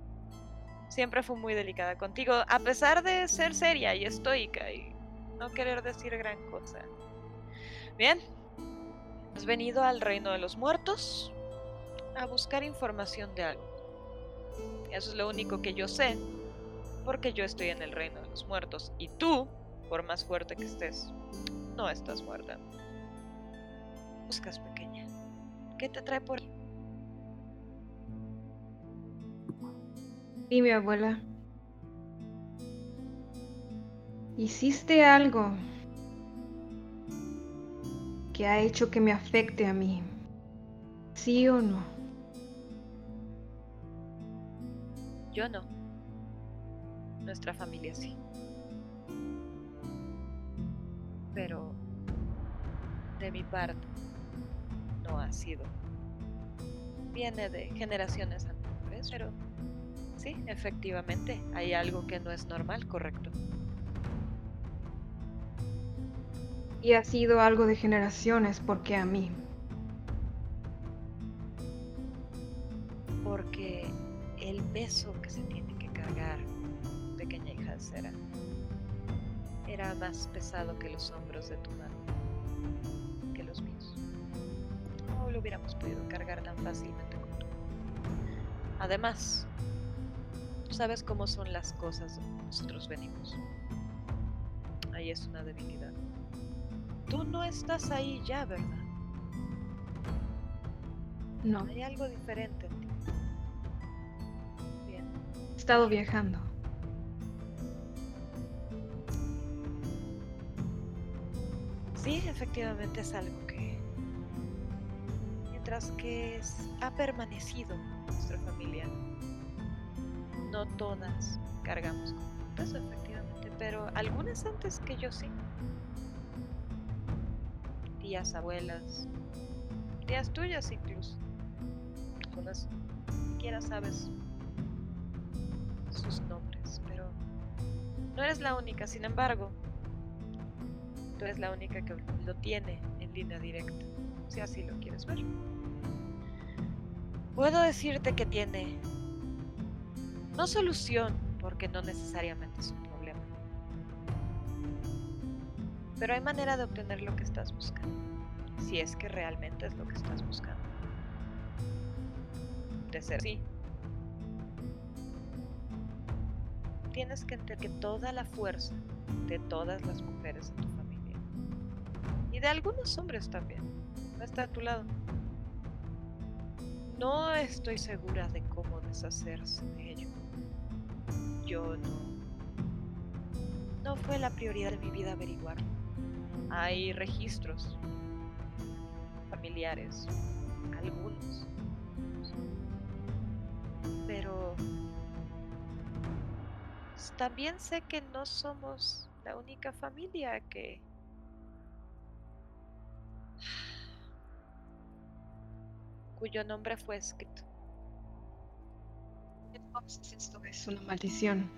siempre fue muy delicada contigo, a pesar de ser seria y estoica y no querer decir gran cosa. Bien, has venido al reino de los muertos a buscar información de algo. Eso es lo único que yo sé, porque yo estoy en el reino de los muertos y tú, por más fuerte que estés, no estás muerta. Buscas pequeña. ¿Qué te trae por aquí? Dime, abuela. ¿Hiciste algo que ha hecho que me afecte a mí? ¿Sí o no? Yo no. Nuestra familia sí. Pero de mi parte no ha sido. Viene de generaciones anteriores, pero sí, efectivamente, hay algo que no es normal, correcto. Y ha sido algo de generaciones porque a mí. Porque el peso que se tiene que cargar, pequeña hija de cera, era más pesado que los hombros de tu madre, que los míos. No lo hubiéramos podido cargar tan fácilmente como tú. Además, sabes cómo son las cosas donde nosotros venimos. Ahí es una debilidad. Tú no estás ahí ya, ¿verdad? No, Hay algo diferente estado viajando. Sí, efectivamente es algo que, mientras que es- ha permanecido nuestra familia, no todas cargamos con peso, efectivamente, pero algunas antes que yo sí. Tías, abuelas, tías tuyas incluso. Algunas siquiera sabes sus nombres, pero no eres la única, sin embargo, tú eres la única que lo tiene en línea directa, si así lo quieres ver. Puedo decirte que tiene no solución, porque no necesariamente es un problema, pero hay manera de obtener lo que estás buscando, si es que realmente es lo que estás buscando. De ser así, tienes que que toda la fuerza de todas las mujeres de tu familia y de algunos hombres también va a estar a tu lado. No estoy segura de cómo deshacerse de ello. Yo no. No fue la prioridad de mi vida averiguarlo. Hay registros familiares, algunos. También sé que no somos la única familia que cuyo nombre fue escrito. Entonces esto es una maldición.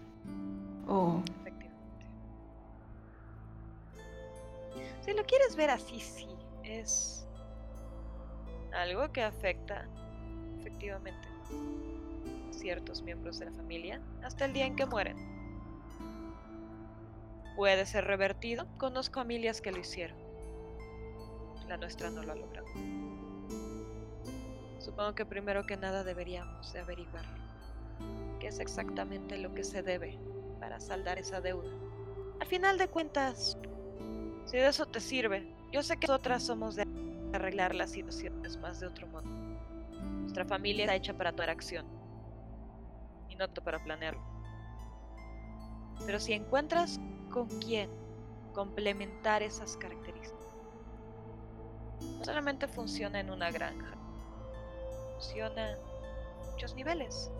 O Efectivamente. Si lo quieres ver así, sí, es algo que afecta efectivamente ciertos miembros de la familia hasta el día en que mueren. Puede ser revertido. Conozco familias que lo hicieron. La nuestra no lo ha logrado. Supongo que primero que nada deberíamos de averiguar qué es exactamente lo que se debe para saldar esa deuda. Al final de cuentas, si de eso te sirve, yo sé que nosotras somos de arreglar las situaciones más de otro modo. Nuestra familia está hecha para tomar acción y no para planearlo. Pero si encuentras con quién complementar esas características, no solamente funciona en una granja, funciona en muchos niveles.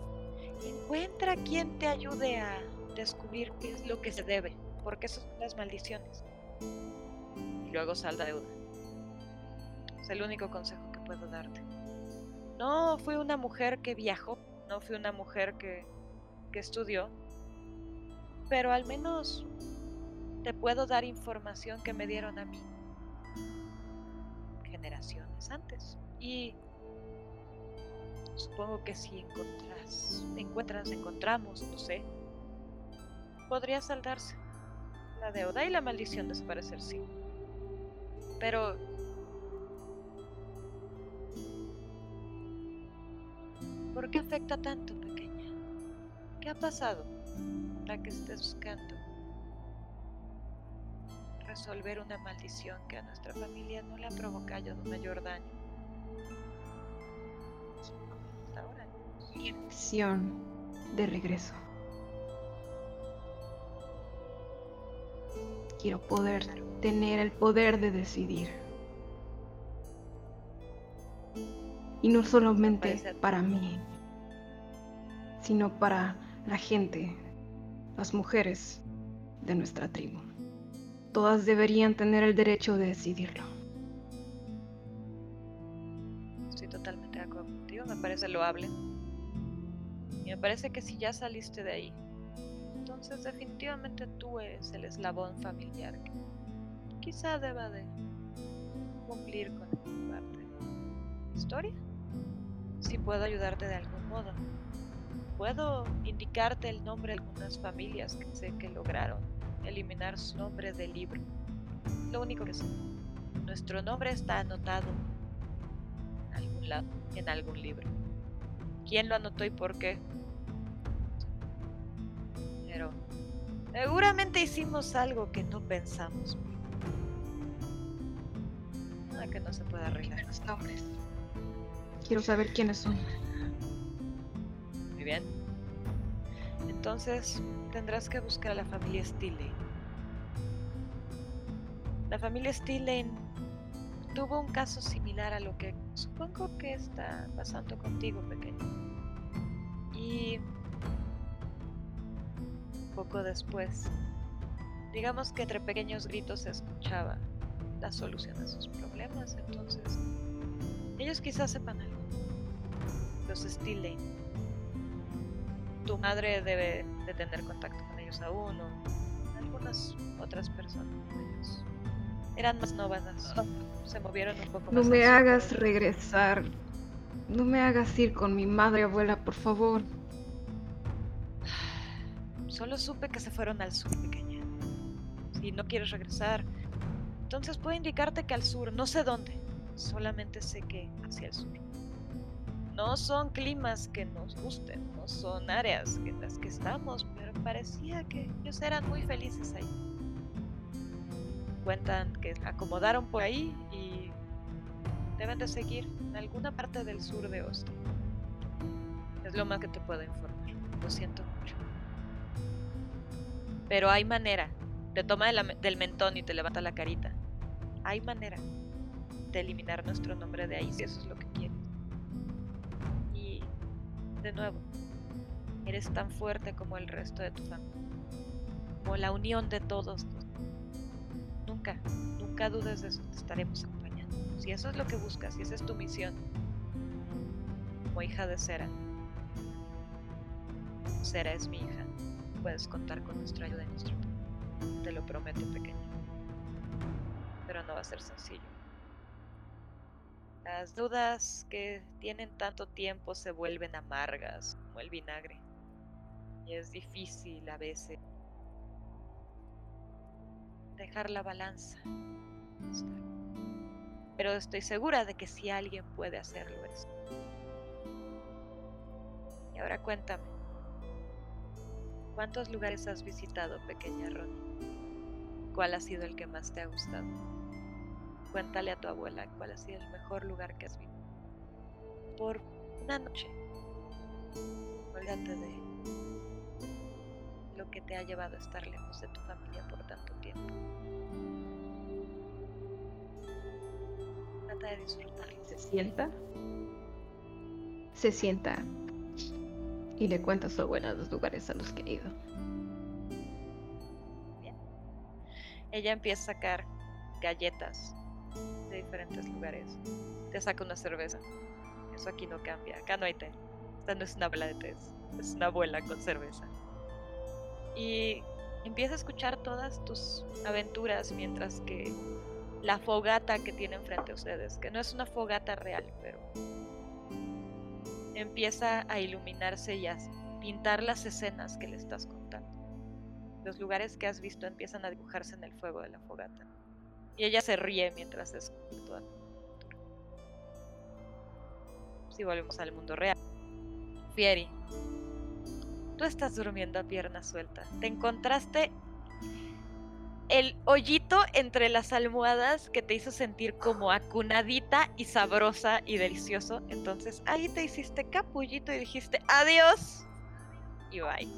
Encuentra quien te ayude a descubrir qué es lo que se debe, porque esas son las maldiciones. Y luego sal de deuda. Es el único consejo que puedo darte. No fui una mujer que viajó, no fui una mujer que, que estudió, pero al menos te puedo dar información que me dieron a mí generaciones antes. Y supongo que si encontras, encuentras, encontramos, no sé, podría saldarse la deuda y la maldición desaparecer, sí. Pero ¿Por qué afecta tanto, pequeña? ¿Qué ha pasado para que estés buscando resolver una maldición que a nuestra familia no le ha provocado mayor daño? Ahora. Mi acción de regreso. Quiero poder tener el poder de decidir. Y no solamente para mí, sino para la gente, las mujeres de nuestra tribu. Todas deberían tener el derecho de decidirlo. Estoy totalmente de acuerdo contigo, me parece loable. Y me parece que si ya saliste de ahí, entonces definitivamente tú eres el eslabón familiar que quizá deba de cumplir con esta parte historia. Si puedo ayudarte de algún modo. Puedo indicarte el nombre de algunas familias que sé que lograron eliminar su nombre del libro. Lo único que sé. Nuestro nombre está anotado en algún lado, en algún libro. ¿Quién lo anotó y por qué? Pero seguramente hicimos algo que no pensamos. Nada que no se pueda arreglar. Los nombres. Quiero saber quiénes son. Muy bien. Entonces tendrás que buscar a la familia Stillane. La familia Stillane tuvo un caso similar a lo que supongo que está pasando contigo, pequeño. Y poco después, digamos que entre pequeños gritos se escuchaba la solución a sus problemas. Entonces, ellos quizás sepan algo. Los Stillane tu madre debe de tener contacto con ellos aún o algunas otras personas. Ellos eran más nómadas, se movieron un poco No más. me al sur, hagas regresar. No me hagas ir con mi madre, abuela, por favor. Solo supe que se fueron al sur, pequeña. Si no quieres regresar, entonces puedo indicarte que al sur, no sé dónde, solamente sé que hacia el sur. No son climas que nos gusten, no son áreas en las que estamos, pero parecía que ellos eran muy felices ahí. Cuentan que acomodaron por ahí y deben de seguir en alguna parte del sur de Austin. Es lo más que te puedo informar. Lo siento mucho. Pero hay manera. Te toma de del mentón y te levanta la carita. Hay manera de eliminar nuestro nombre de ahí si eso es lo que quieres. De nuevo, eres tan fuerte como el resto de tu familia. Como la unión de todos. Nunca, nunca dudes de eso. Te estaremos acompañando. Si eso es lo que buscas, si esa es tu misión, como hija de Cera, Cera es mi hija. Puedes contar con nuestra ayuda y nuestro apoyo. Te lo prometo, pequeña. Pero no va a ser sencillo. Las dudas que tienen tanto tiempo se vuelven amargas, como el vinagre. Y es difícil a veces dejar la balanza. Pero estoy segura de que si alguien puede hacerlo es. Y ahora cuéntame, ¿cuántos lugares has visitado, pequeña Ronnie? ¿Cuál ha sido el que más te ha gustado? Cuéntale a tu abuela cuál ha sido el mejor lugar que has visto. Por una noche. Olvídate de lo que te ha llevado a estar lejos de tu familia por tanto tiempo. Trata de disfrutarlo. Se sienta. Se sienta. Y le cuenta a su abuela los lugares a los que he ido. Ella empieza a sacar galletas de diferentes lugares. Te saca una cerveza. Eso aquí no cambia. Acá no hay té. Esta no es una abuela de té. Es una abuela con cerveza. Y empieza a escuchar todas tus aventuras mientras que la fogata que tienen frente a ustedes, que no es una fogata real, pero empieza a iluminarse y a pintar las escenas que le estás contando. Los lugares que has visto empiezan a dibujarse en el fuego de la fogata. Y ella se ríe mientras aventura. Si volvemos al mundo real. Fieri, tú estás durmiendo a pierna suelta. Te encontraste el hoyito entre las almohadas que te hizo sentir como acunadita y sabrosa y delicioso. Entonces ahí te hiciste capullito y dijiste adiós y bye.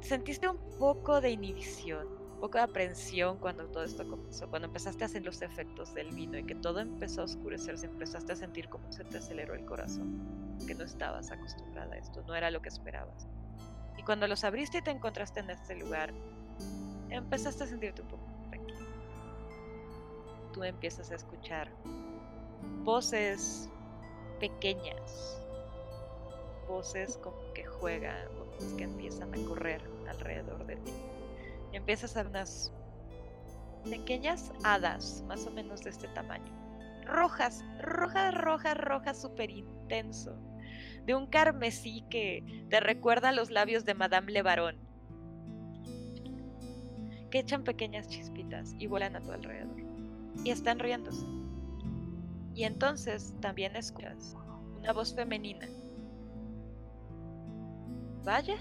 Sentiste un poco de inhibición, poco de aprensión cuando todo esto comenzó, cuando empezaste a hacer los efectos del vino y que todo empezó a oscurecerse, empezaste a sentir como se te aceleró el corazón, que no estabas acostumbrada a esto, no era lo que esperabas. Y cuando los abriste y te encontraste en este lugar, empezaste a sentirte un poco tranquilo. Tú empiezas a escuchar voces pequeñas, voces como que juegan, voces que empiezan a correr alrededor de ti. Empiezas a unas pequeñas hadas, más o menos de este tamaño. Rojas, rojas, rojas, rojas, súper intenso. De un carmesí que te recuerda a los labios de Madame Le Baron que echan pequeñas chispitas y vuelan a tu alrededor. Y están riéndose. Y entonces también escuchas una voz femenina. Vaya.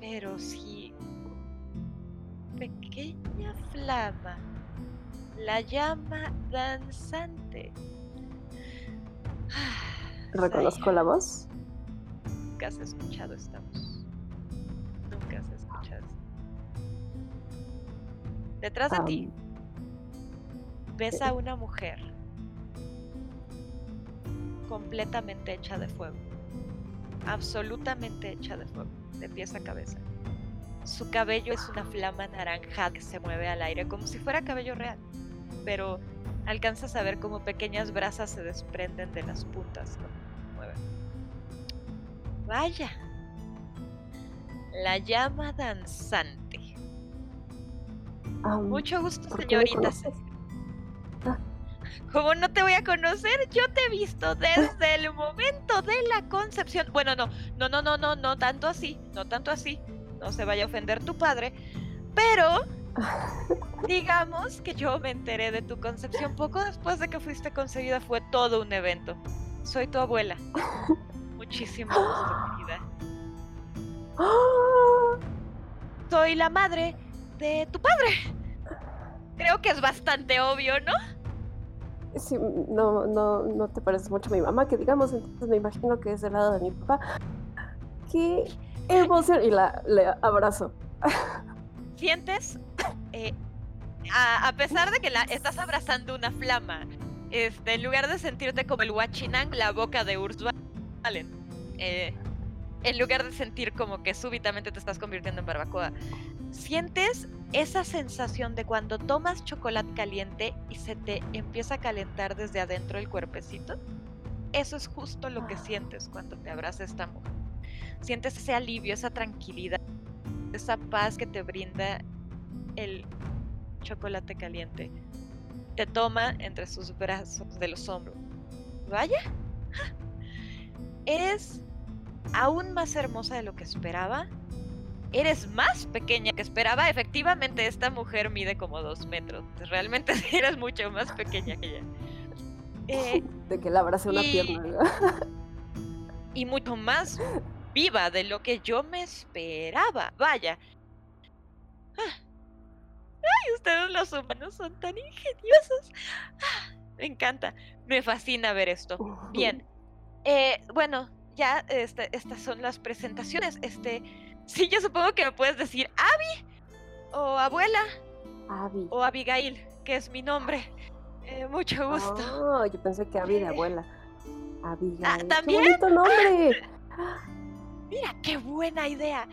Pero si pequeña flama, la llama danzante. ¿Reconozco la voz? Nunca has escuchado esta voz. Nunca has escuchado. Detrás de ti ves a una mujer completamente hecha de fuego. Absolutamente hecha de fuego, de pies a cabeza. Su cabello es una flama naranja que se mueve al aire como si fuera cabello real, pero alcanzas a ver como pequeñas brasas se desprenden de las puntas cuando se mueven. Vaya, la llama danzante. Mucho gusto, ¿por qué me señorita. conoces? ¿Cómo no te voy a conocer? Yo te he visto desde el momento de la concepción. Bueno, no, no, no, no, no, no tanto así, no tanto así. No se vaya a ofender tu padre. Pero digamos que yo me enteré de tu concepción poco después de que fuiste concebida. Fue todo un evento. Soy tu abuela. Muchísimo gusto, querida. Soy la madre de tu padre. Creo que es bastante obvio, ¿no? Sí, no, no, no te pareces mucho a mi mamá, que digamos, entonces me imagino que es del lado de mi papá. ¡Qué emoción! Y la le abrazo. sientes, eh, a, a pesar de que estás abrazando una flama, este, en lugar de sentirte como el Wachinang, la boca de Ursula Allen, eh, en lugar de sentir como que súbitamente te estás convirtiendo en barbacoa, sientes esa sensación de cuando tomas chocolate caliente y se te empieza a calentar desde adentro el cuerpecito. Eso es justo lo que sientes cuando te abraza esta mujer. Sientes ese alivio, esa tranquilidad, esa paz que te brinda el chocolate caliente. Te toma entre sus brazos de los hombros. Vaya, eres aún más hermosa de lo que esperaba eres más pequeña que esperaba. Efectivamente, esta mujer mide como dos metros. Realmente eres mucho más pequeña que ella. Eh, De que abrace una y- pierna. ¿verdad? y mucho más viva de lo que yo me esperaba. Vaya. Ah. Ay, ustedes los humanos son tan ingeniosos. Ah, Me encanta. Me fascina ver esto. Bien. Eh, bueno, ya este, estas son las presentaciones. Este, sí, yo supongo que me puedes decir Abby o abuela Abby. o Abigail, que es mi nombre. Eh, mucho gusto. Oh, yo pensé que Abby de abuela. Abigail. ¡Qué ¿también? bonito nombre! Mira, qué buena idea.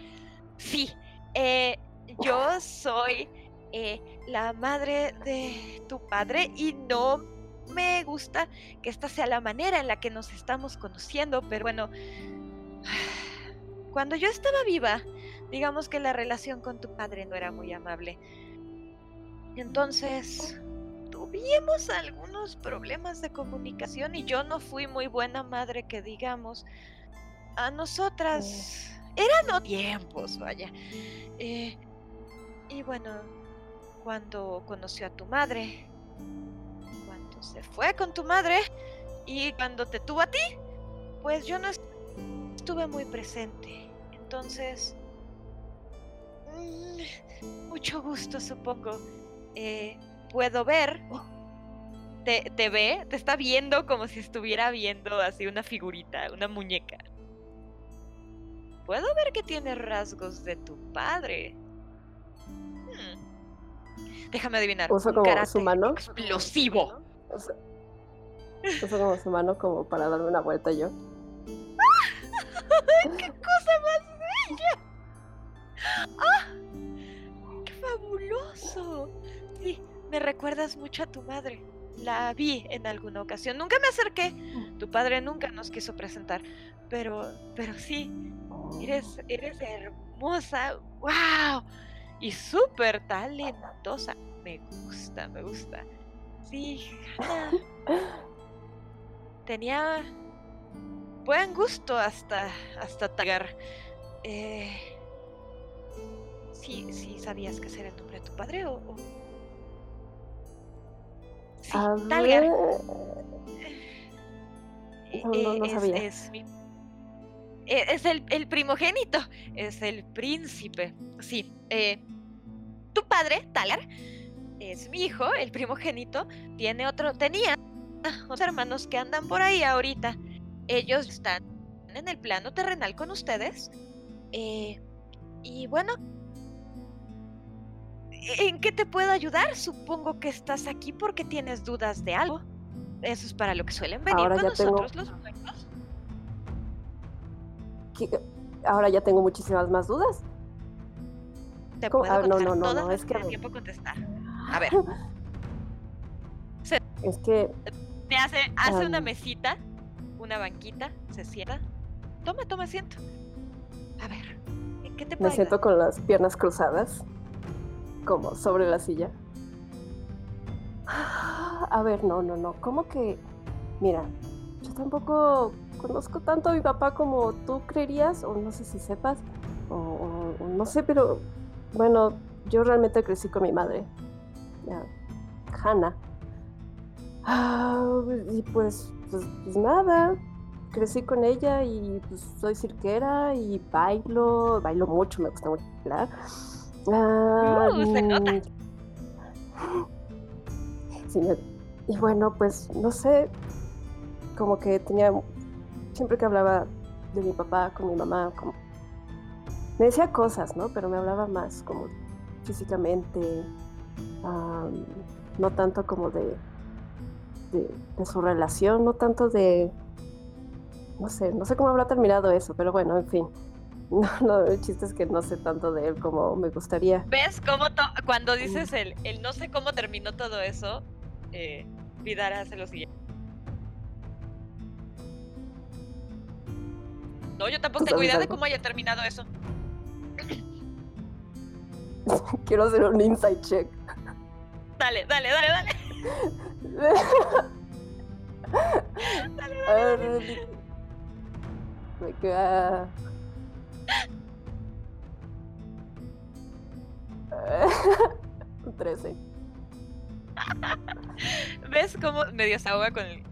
Sí, eh, yo soy eh, la madre de tu padre y no me gusta que esta sea la manera en la que nos estamos conociendo, pero bueno, cuando yo estaba viva, digamos que la relación con tu padre no era muy amable. Entonces, tuvimos algunos problemas de comunicación y yo no fui muy buena madre que digamos. A nosotras eran otros tiempos, vaya. Eh, y bueno, cuando conoció a tu madre, se fue con tu madre y cuando te tuvo a ti, pues yo no est- estuve muy presente. Entonces, mm, mucho gusto, supongo. Eh, puedo ver. Te, te ve, te está viendo como si estuviera viendo así una figurita, una muñeca. Puedo ver que tiene rasgos de tu padre. Hmm. Déjame adivinar. Un como su mano. Explosivo. O sea, uso como su mano como para darme una vuelta yo. ¡Qué cosa más bella! ¡Ah! ¡Qué fabuloso! Sí, me recuerdas mucho a tu madre. La vi en alguna ocasión. Nunca me acerqué. Tu padre nunca nos quiso presentar. Pero, pero sí, eres, eres hermosa. ¡Wow! Y súper talentosa. Me gusta, me gusta. Sí. Tenía buen gusto hasta, hasta tagar. Eh, sí, sí, ¿sabías que era el nombre de tu padre o...? o- Sí, Talgar. Eh, No, no, no es, sabía. es mi- eh, es el, el primogénito, es el príncipe. Sí, eh, tu padre, Talar, es mi hijo, el primogénito. Tiene otro, tenía otros hermanos que andan por ahí ahorita. Ellos están en el plano terrenal con ustedes. eh, y bueno, ¿en qué te puedo ayudar? Supongo que estás aquí porque tienes dudas de algo. Eso es para lo que suelen venir Ahora con tengo- nosotros los muertos. ¿qué- ahora ya tengo muchísimas más dudas. Te ¿Cómo? puedo Ah, no, no, no, todas no, las es que tiempo contestar. A ver, Es que te hace, hace una mesita, una banquita, se sienta. Toma, toma asiento. A ver, ¿en qué te me puedo siento ayudar? con las piernas cruzadas, como sobre la silla. A ver, no, no, no. ¿Cómo que? Mira, yo tampoco conozco tanto a mi papá como tú creerías, o no sé si sepas, o, o- o no sé, pero bueno, yo realmente crecí con mi madre, ya, Hannah. Ah, y pues, pues, pues nada, crecí con ella y pues soy cirquera y bailo, bailo mucho, me gusta mucho bailar. Ah, Uh, se nota. sí, me- y bueno, pues no sé, como que tenía, siempre que hablaba de mi papá con mi mamá, como, me decía cosas, ¿no? Pero me hablaba más como físicamente, am, no tanto como de, de, de su relación, no tanto de, no sé, no sé cómo habrá terminado eso, pero bueno, en fin. No, no, el chiste es que no sé tanto de él como me gustaría. ¿Ves cómo cuando dices el, el no sé cómo terminó todo eso? Eh, Vidar hace lo siguiente. No, yo tampoco ¿Tú tengo idea de cómo haya terminado eso. Quiero hacer un inside check. Dale, dale, dale, dale. A ver, me queda- Un 13. ¿Ves cómo medio se ahoga con el...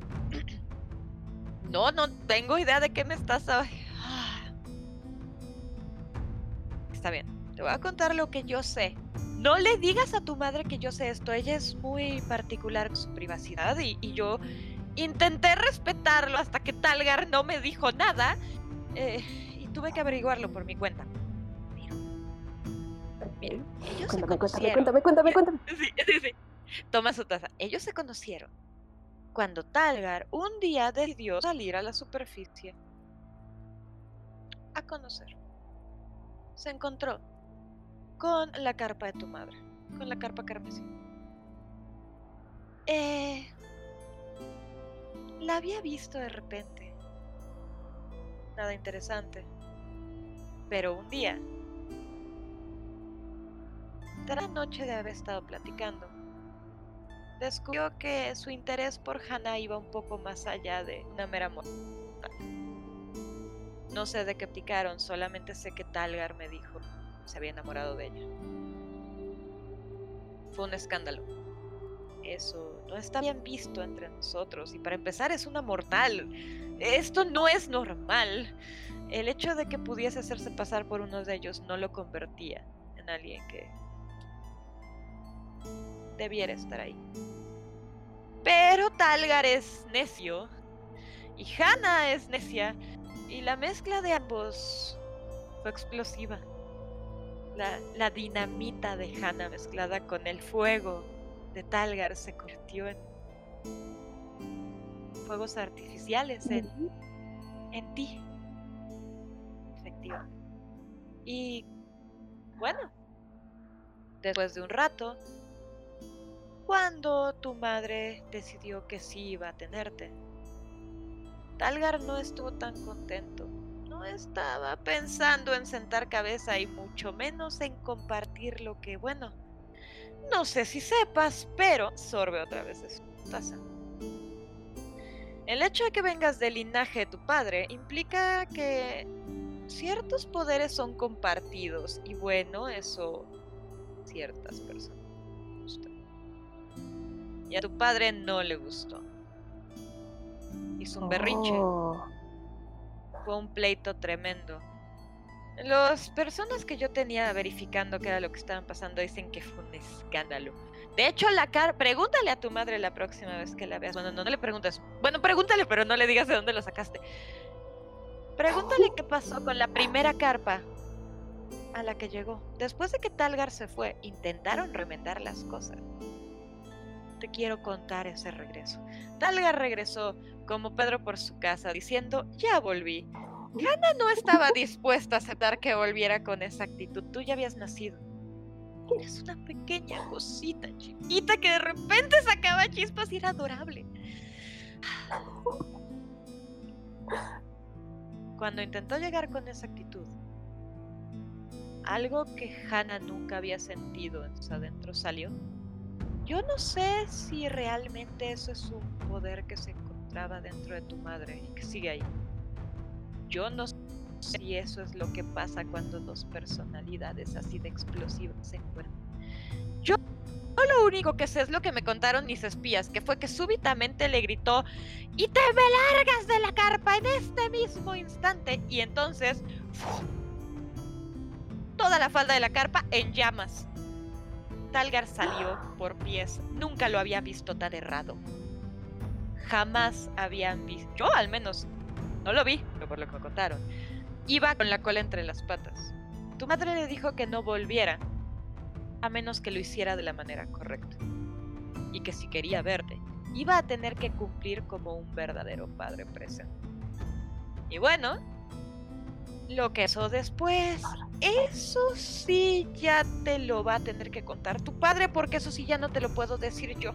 No, no tengo idea de qué me estás... ah. Está bien, te voy a contar lo que yo sé. No le digas a tu madre que yo sé esto, ella es muy particular con su privacidad y, y yo intenté respetarlo hasta que Talgar no me dijo nada eh, y tuve que averiguarlo por mi cuenta. Mira, mira, ellos se cuéntame, conocieron. cuéntame, cuéntame, cuéntame. Sí, sí, sí. Toma su taza. Ellos se conocieron cuando Talgar un día decidió salir a la superficie a conocer. Se encontró con la carpa de tu madre, con la carpa carmesí. Eh, la había visto de repente. Nada interesante. Pero un día, tras la noche de haber estado platicando, descubrió que su interés por Hannah iba un poco más allá de una mera mortal. No sé de qué platicaron, solamente sé que Talgar me dijo se había enamorado de ella. Fue un escándalo. Eso no está bien visto entre nosotros y para empezar es una mortal. Esto no es normal. El hecho de que pudiese hacerse pasar por uno de ellos no lo convertía en alguien que debiera estar ahí. Pero Talgar es necio y Hannah es necia y la mezcla de ambos fue explosiva. La, la dinamita de Hannah mezclada con el fuego de Talgar se convirtió en fuegos artificiales en, en ti. Efectivamente. Y bueno, después de un rato, cuando tu madre decidió que sí iba a tenerte, Talgar no estuvo tan contento. Estaba pensando en sentar cabeza y mucho menos en compartir lo que, bueno, no sé si sepas, pero sorbe otra vez de su taza. El hecho de que vengas del linaje de tu padre implica que ciertos poderes son compartidos y bueno, eso ciertas personas. Y a tu padre no le gustó. Hizo un berrinche. Fue un pleito tremendo. Las personas que yo tenía verificando qué era lo que estaban pasando dicen que fue un escándalo. De hecho, la car pregúntale a tu madre la próxima vez que la veas. Bueno, no, no le preguntes. Bueno, pregúntale, pero no le digas de dónde lo sacaste. Pregúntale qué pasó con la primera carpa a la que llegó. Después de que Talgar se fue, intentaron remendar las cosas. Te quiero contar ese regreso. Talgar regresó como Pedro por su casa diciendo, ya volví. Hannah no estaba dispuesta a aceptar que volviera con esa actitud. Tú ya habías nacido. Eres una pequeña cosita chiquita que de repente sacaba chispas y era adorable. Cuando intentó llegar con esa actitud, algo que Hannah nunca había sentido en sus adentros salió. Yo no sé si realmente eso es un poder que se encontraba dentro de tu madre y que sigue ahí. Yo no sé si eso es lo que pasa cuando dos personalidades así de explosivas se encuentran. Yo, lo único que sé es lo que me contaron mis espías, que fue que súbitamente le gritó y te me largas de la carpa en este mismo instante. Y entonces toda la falda de la carpa en llamas. Talgar salió por pies. Nunca lo había visto tan errado. Jamás habían visto. Yo al menos no lo vi, pero por lo que me contaron. Iba con la cola entre las patas. Tu madre le dijo que no volviera, a menos que lo hiciera de la manera correcta. Y que si quería verte, iba a tener que cumplir como un verdadero padre presente. Y bueno, lo que eso después, eso sí ya te lo va a tener que contar tu padre, porque eso sí ya no te lo puedo decir yo.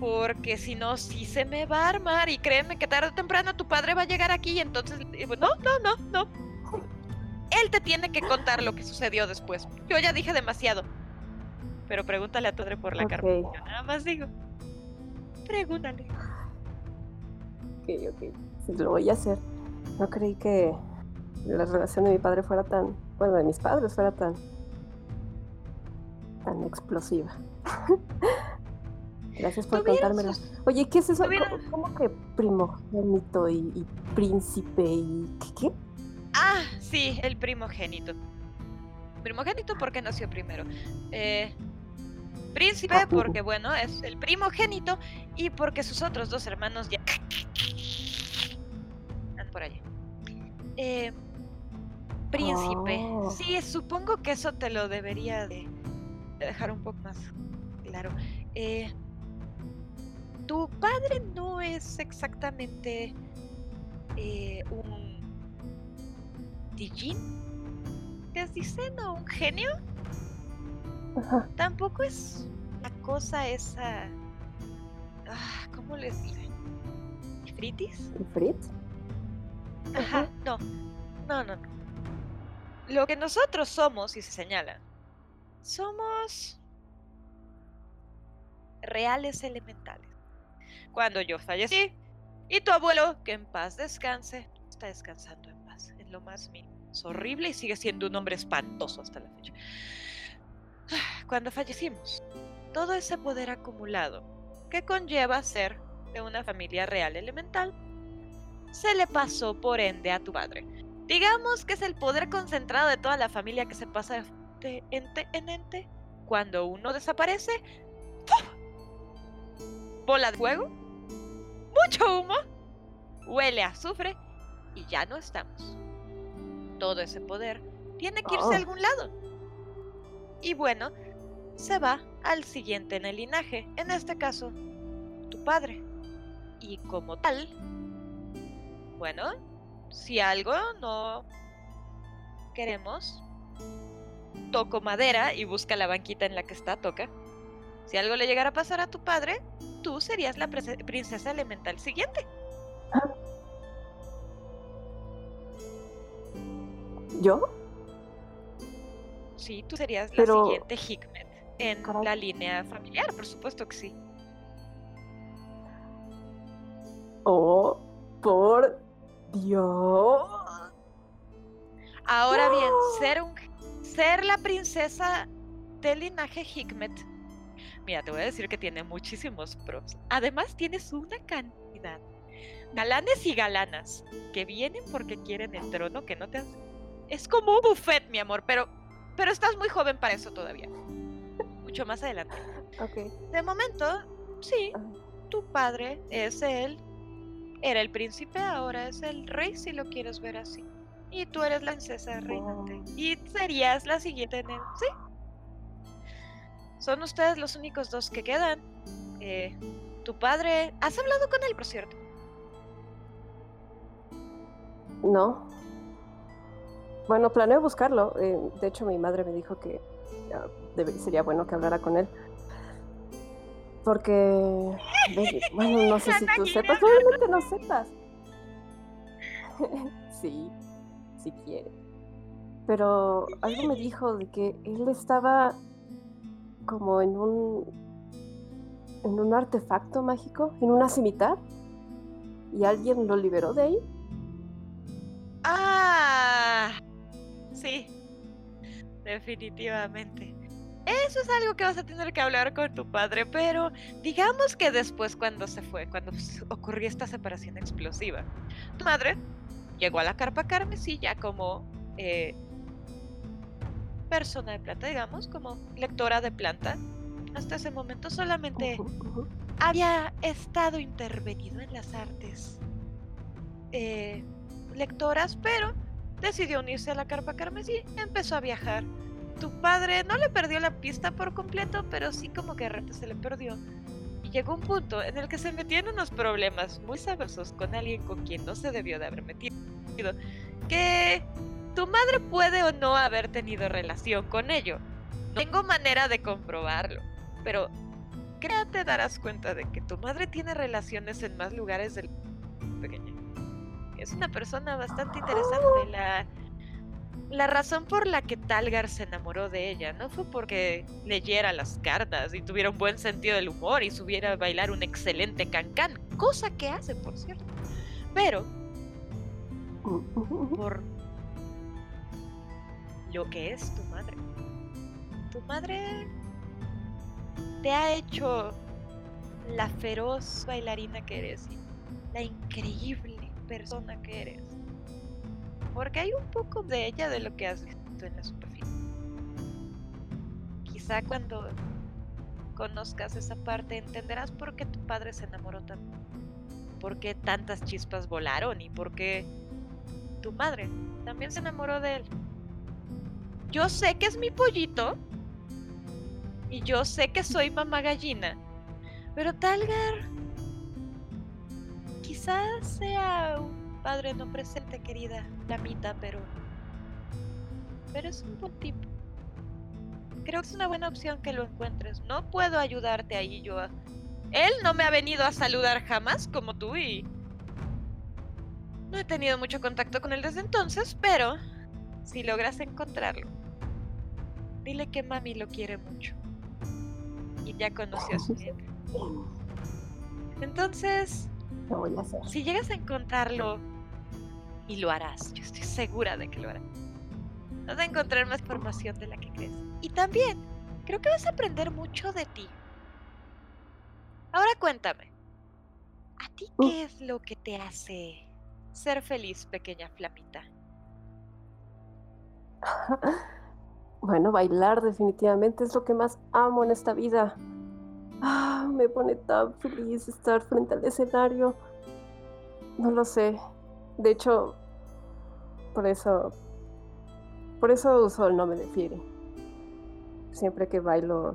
Porque si no, sí se me va a armar. Y créeme que tarde o temprano tu padre va a llegar aquí. Y entonces, pues, no, no, no, no. Él te tiene que contar lo que sucedió después. Yo ya dije demasiado. Pero pregúntale a tu padre por la Ok. carta. Yo nada más digo. Pregúntale. ok, ok. Sí, lo voy a hacer. No creí que la relación de mi padre fuera tan. Bueno, de mis padres fuera tan. tan explosiva. Gracias por sus- Oye, ¿qué es eso? ¿Cómo, cómo que primogénito y, y príncipe y qué? qué? Ah, sí, el primogénito. Primogénito porque nació primero. Eh, príncipe Ah, porque, bueno, es el primogénito y porque sus otros dos hermanos ya... Andan por allá. Eh, príncipe. Oh. Sí, supongo que eso te lo debería de, de dejar un poco más claro. Eh, tu padre no es exactamente eh, un Dijin, les dicen, o un genio. Ajá. Tampoco es la cosa esa. Ah, ¿Cómo les dicen? ¿Fritis? ¿Y Fritz? Ajá, no. No, no, no. Lo que nosotros somos, y se señala, somos reales elementales. Cuando yo fallecí, y tu abuelo, que en paz descanse, está descansando en paz, en lo más mínimo. Es horrible y sigue siendo un hombre espantoso hasta la fecha. Cuando fallecimos, todo ese poder acumulado que conlleva ser de una familia real elemental se le pasó por ende a tu padre. Digamos que es el poder concentrado de toda la familia que se pasa de ente en ente. Cuando uno desaparece. Bola de fuego, mucho humo, huele a azufre y ya no estamos. Todo ese poder tiene que irse Oh. a algún lado. Y bueno, se va al siguiente en el linaje, en este caso, tu padre. Y como tal, bueno, si algo no queremos, toco madera y busca la banquita en la que está, toca. Si algo le llegara a pasar a tu padre, tú serías la princesa elemental siguiente. ¿Yo? Sí, tú serías Pero- la siguiente Hikmet en Caray. la línea familiar, por supuesto que sí. Oh, por Dios. Ahora bien, ser un ser la princesa del linaje Hikmet. Mira, te voy a decir que tiene muchísimos pros. Además, tienes una cantidad. Galanes y galanas que vienen porque quieren el trono que no te. Es como un buffet, mi amor, pero pero estás muy joven para eso todavía. Mucho más adelante. Ok. De momento, sí, tu padre es él. Era el príncipe, ahora es el rey, si lo quieres ver así. Y tú eres la princesa reinante. Wow. Y serías la siguiente en el. Sí. Son ustedes los únicos dos que quedan. Eh, tu padre. ¿Has hablado con él, por cierto? No. Bueno, planeo buscarlo. eh, de hecho, mi madre me dijo que debe- sería bueno que hablara con él. Porque, bueno, no sé si tú sepas, probablemente no sepas. sí, si quiere. Pero algo me dijo de que él estaba como en un en un artefacto mágico, en una cimitar, y alguien lo liberó de ahí. Ah, sí, definitivamente. Eso es algo que vas a tener que hablar con tu padre, pero digamos que después cuando se fue, cuando ocurrió esta separación explosiva, tu madre llegó a la carpa carmesí ya como eh, persona de planta, digamos, como lectora de planta. Hasta ese momento solamente había estado intervenido en las artes eh, lectoras, pero decidió unirse a la carpa carmesí, empezó a viajar. Tu padre no le perdió la pista por completo, pero sí como que de repente se le perdió. Y llegó un punto en el que se metió en unos problemas muy sabrosos con alguien con quien no se debió de haber metido. Que tu madre puede o no haber tenido relación con ello. No tengo manera de comprobarlo, pero creo te darás cuenta de que tu madre tiene relaciones en más lugares del pequeño. Es una persona bastante interesante. La, la razón por la que Talgar se enamoró de ella no fue porque leyera las cartas y tuviera un buen sentido del humor y supiera bailar un excelente cancán, cosa que hace, por cierto. Pero por lo que es tu madre. Tu madre te ha hecho la feroz bailarina que eres la increíble persona que eres. Porque hay un poco de ella de lo que has visto en la superficie. Quizá cuando conozcas esa parte entenderás por qué tu padre se enamoró tanto. Por qué tantas chispas volaron y por qué tu madre también se enamoró de él. Yo sé que es mi pollito y yo sé que soy mamá gallina, pero Talgar quizás sea un padre no presente, querida Lamita, pero pero es un buen tipo. Creo que es una buena opción que lo encuentres. No puedo ayudarte ahí yo. Él no me ha venido a saludar jamás como tú y no he tenido mucho contacto con él desde entonces, pero si logras encontrarlo, dile que mami lo quiere mucho. Y ya conoció a su nieta. Entonces, Lo voy a hacer. si llegas a encontrarlo, y lo harás, yo estoy segura de que lo harás, vas a encontrar más información de la que crees. Y también, creo que vas a aprender mucho de ti. Ahora cuéntame, ¿a ti qué es lo que te hace ser feliz, pequeña flamita? Bueno, bailar definitivamente es lo que más amo en esta vida. Ah, me pone tan feliz estar frente al escenario. No lo sé. De hecho, por eso, por eso uso el nombre de Fieri. Siempre que bailo,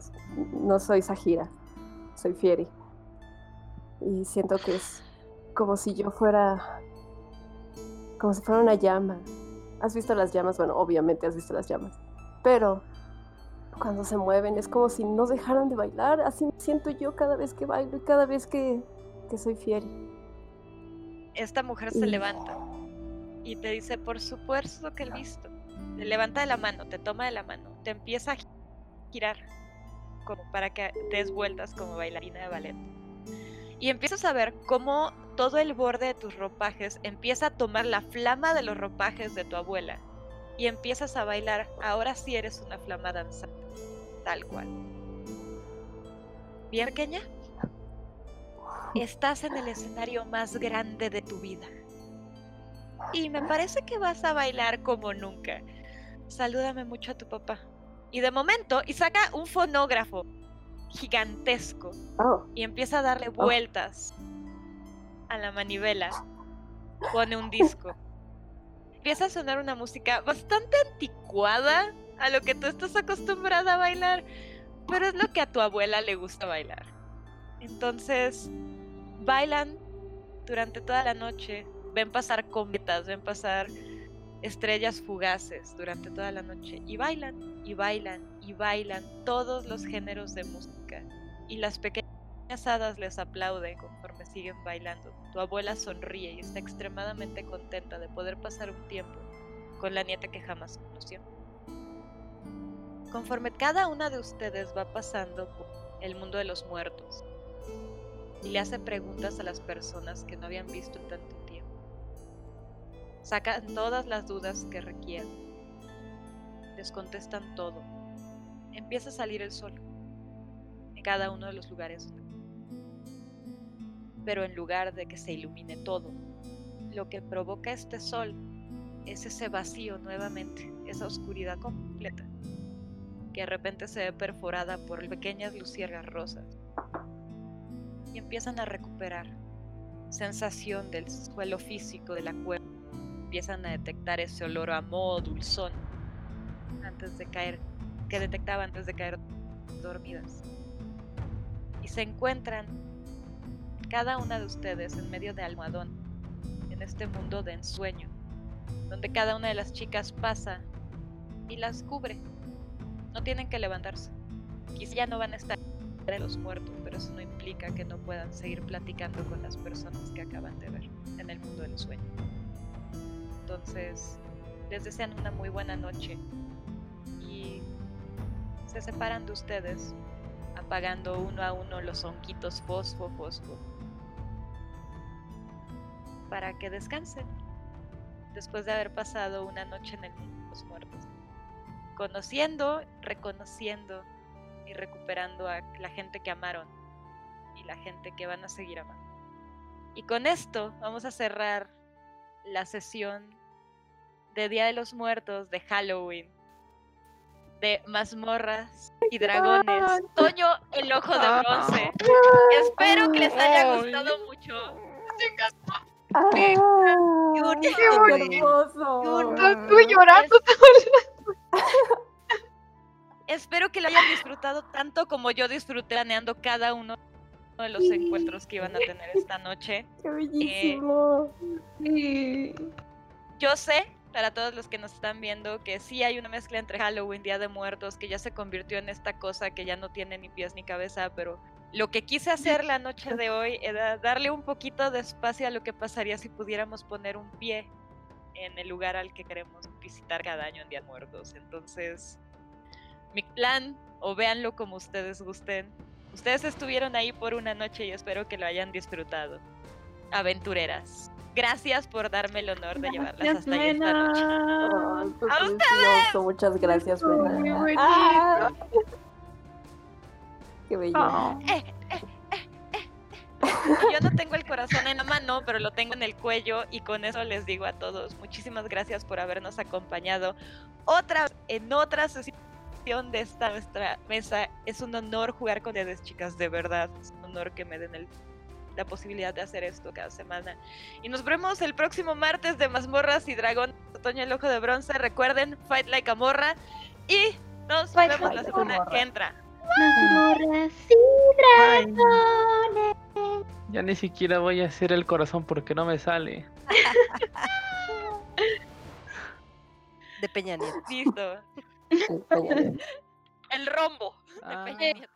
no soy Sajira, soy Fieri. Y siento que es como si yo fuera, como si fuera una llama. ¿Has visto las llamas? Bueno, obviamente has visto las llamas. Pero cuando se mueven es como si no dejaran de bailar. Así me siento yo cada vez que bailo y cada vez que, que soy Fieri. Esta mujer se Y- levanta y te dice, por supuesto que he visto. Te levanta de la mano, te toma de la mano, te empieza a gi- girar como para que des vueltas como bailarina de ballet. Y empiezas a ver cómo todo el borde de tus ropajes empieza a tomar la flama de los ropajes de tu abuela. Y empiezas a bailar. Ahora sí eres una flama danzante. Tal cual. ¿Bien pequeña? Estás en el escenario más grande de tu vida. Y me parece que vas a bailar como nunca. Salúdame mucho a tu papá. Y de momento, y saca un fonógrafo gigantesco Oh, y empieza a darle vueltas a la manivela. Pone un disco. Empieza a sonar una música bastante anticuada a lo que tú estás acostumbrada a bailar, pero es lo que a tu abuela le gusta bailar. Entonces, bailan durante toda la noche, ven pasar cometas, ven pasar estrellas fugaces durante toda la noche y bailan y bailan y bailan todos los géneros de música y las pequeñas hadas les aplauden conforme siguen bailando. Tu abuela sonríe y está extremadamente contenta de poder pasar un tiempo con la nieta que jamás conoció. Conforme cada una de ustedes va pasando por el mundo de los muertos y le hace preguntas a las personas que no habían visto en tanto tiempo, sacan todas las dudas que requieran, les contestan todo, empieza a salir el sol en cada uno de los lugares. Pero en lugar de que se ilumine todo, lo que provoca este sol es ese vacío nuevamente, esa oscuridad completa, que de repente se ve perforada por pequeñas luciérnagas rosas y empiezan a recuperar sensación del suelo físico de la cueva. Empiezan a detectar ese olor a moho dulzón antes de caer, que detectaba antes de caer dormidas. Y se encuentran cada una de ustedes en medio de almohadón, en este mundo de ensueño, donde cada una de las chicas pasa y las cubre. No tienen que levantarse. Quizá ya no van a estar entre los muertos, pero eso no implica que no puedan seguir platicando con las personas que acaban de ver en el mundo del sueño. Entonces, les desean una muy buena noche y se separan de ustedes, apagando uno a uno los honquitos fosfo, fosfo, para que descansen después de haber pasado una noche en el mundo de los muertos, conociendo, reconociendo y recuperando a la gente que amaron y la gente que van a seguir amando. Y con esto vamos a cerrar la sesión de Día de los Muertos de Halloween de mazmorras y dragones. Toño, el ojo de bronce. Espero que les haya Ay. gustado mucho. Ah, Qué bonito. ¡Qué bonito. hermoso! Estuve llorando. Espero que lo hayan disfrutado tanto como yo disfruté planeando cada uno de los encuentros que iban a tener esta noche. ¡Qué bellísimo! Sí. Yo sé, para todos los que nos están viendo, que sí hay una mezcla entre Halloween, Día de Muertos, que ya se convirtió en esta cosa que ya no tiene ni pies ni cabeza, pero lo que quise hacer la noche de hoy era darle un poquito de espacio a lo que pasaría si pudiéramos poner un pie en el lugar al que queremos visitar cada año en Día de Muertos. Entonces, mi plan, o véanlo como ustedes gusten, ustedes estuvieron ahí por una noche y espero que lo hayan disfrutado. Aventureras. Gracias por darme el honor de llevarlas hasta allá esta noche. Mena. Ay, fue ¡A precioso. Muchas gracias, Muy Mena. Ah, ¡Qué bello! Oh. Yo no tengo el corazón en la mano, pero lo tengo en el cuello y con eso les digo a todos, muchísimas gracias por habernos acompañado otra vez en otra sesión de esta nuestra mesa. Es un honor jugar con ustedes, chicas, de verdad. Es un honor que me den el- la posibilidad de hacer esto cada semana. Y nos vemos el próximo martes de Mazmorras y Dragón, Otoño el Ojo de Bronce. Recuerden, Fight Like a Morra. Y nos Fight vemos la semana que entra. Mazmorras y dragones. ya ni siquiera voy a hacer el corazón porque no me sale. De Peña Nieto. Listo. El rombo. de Ah. Peña Nieto.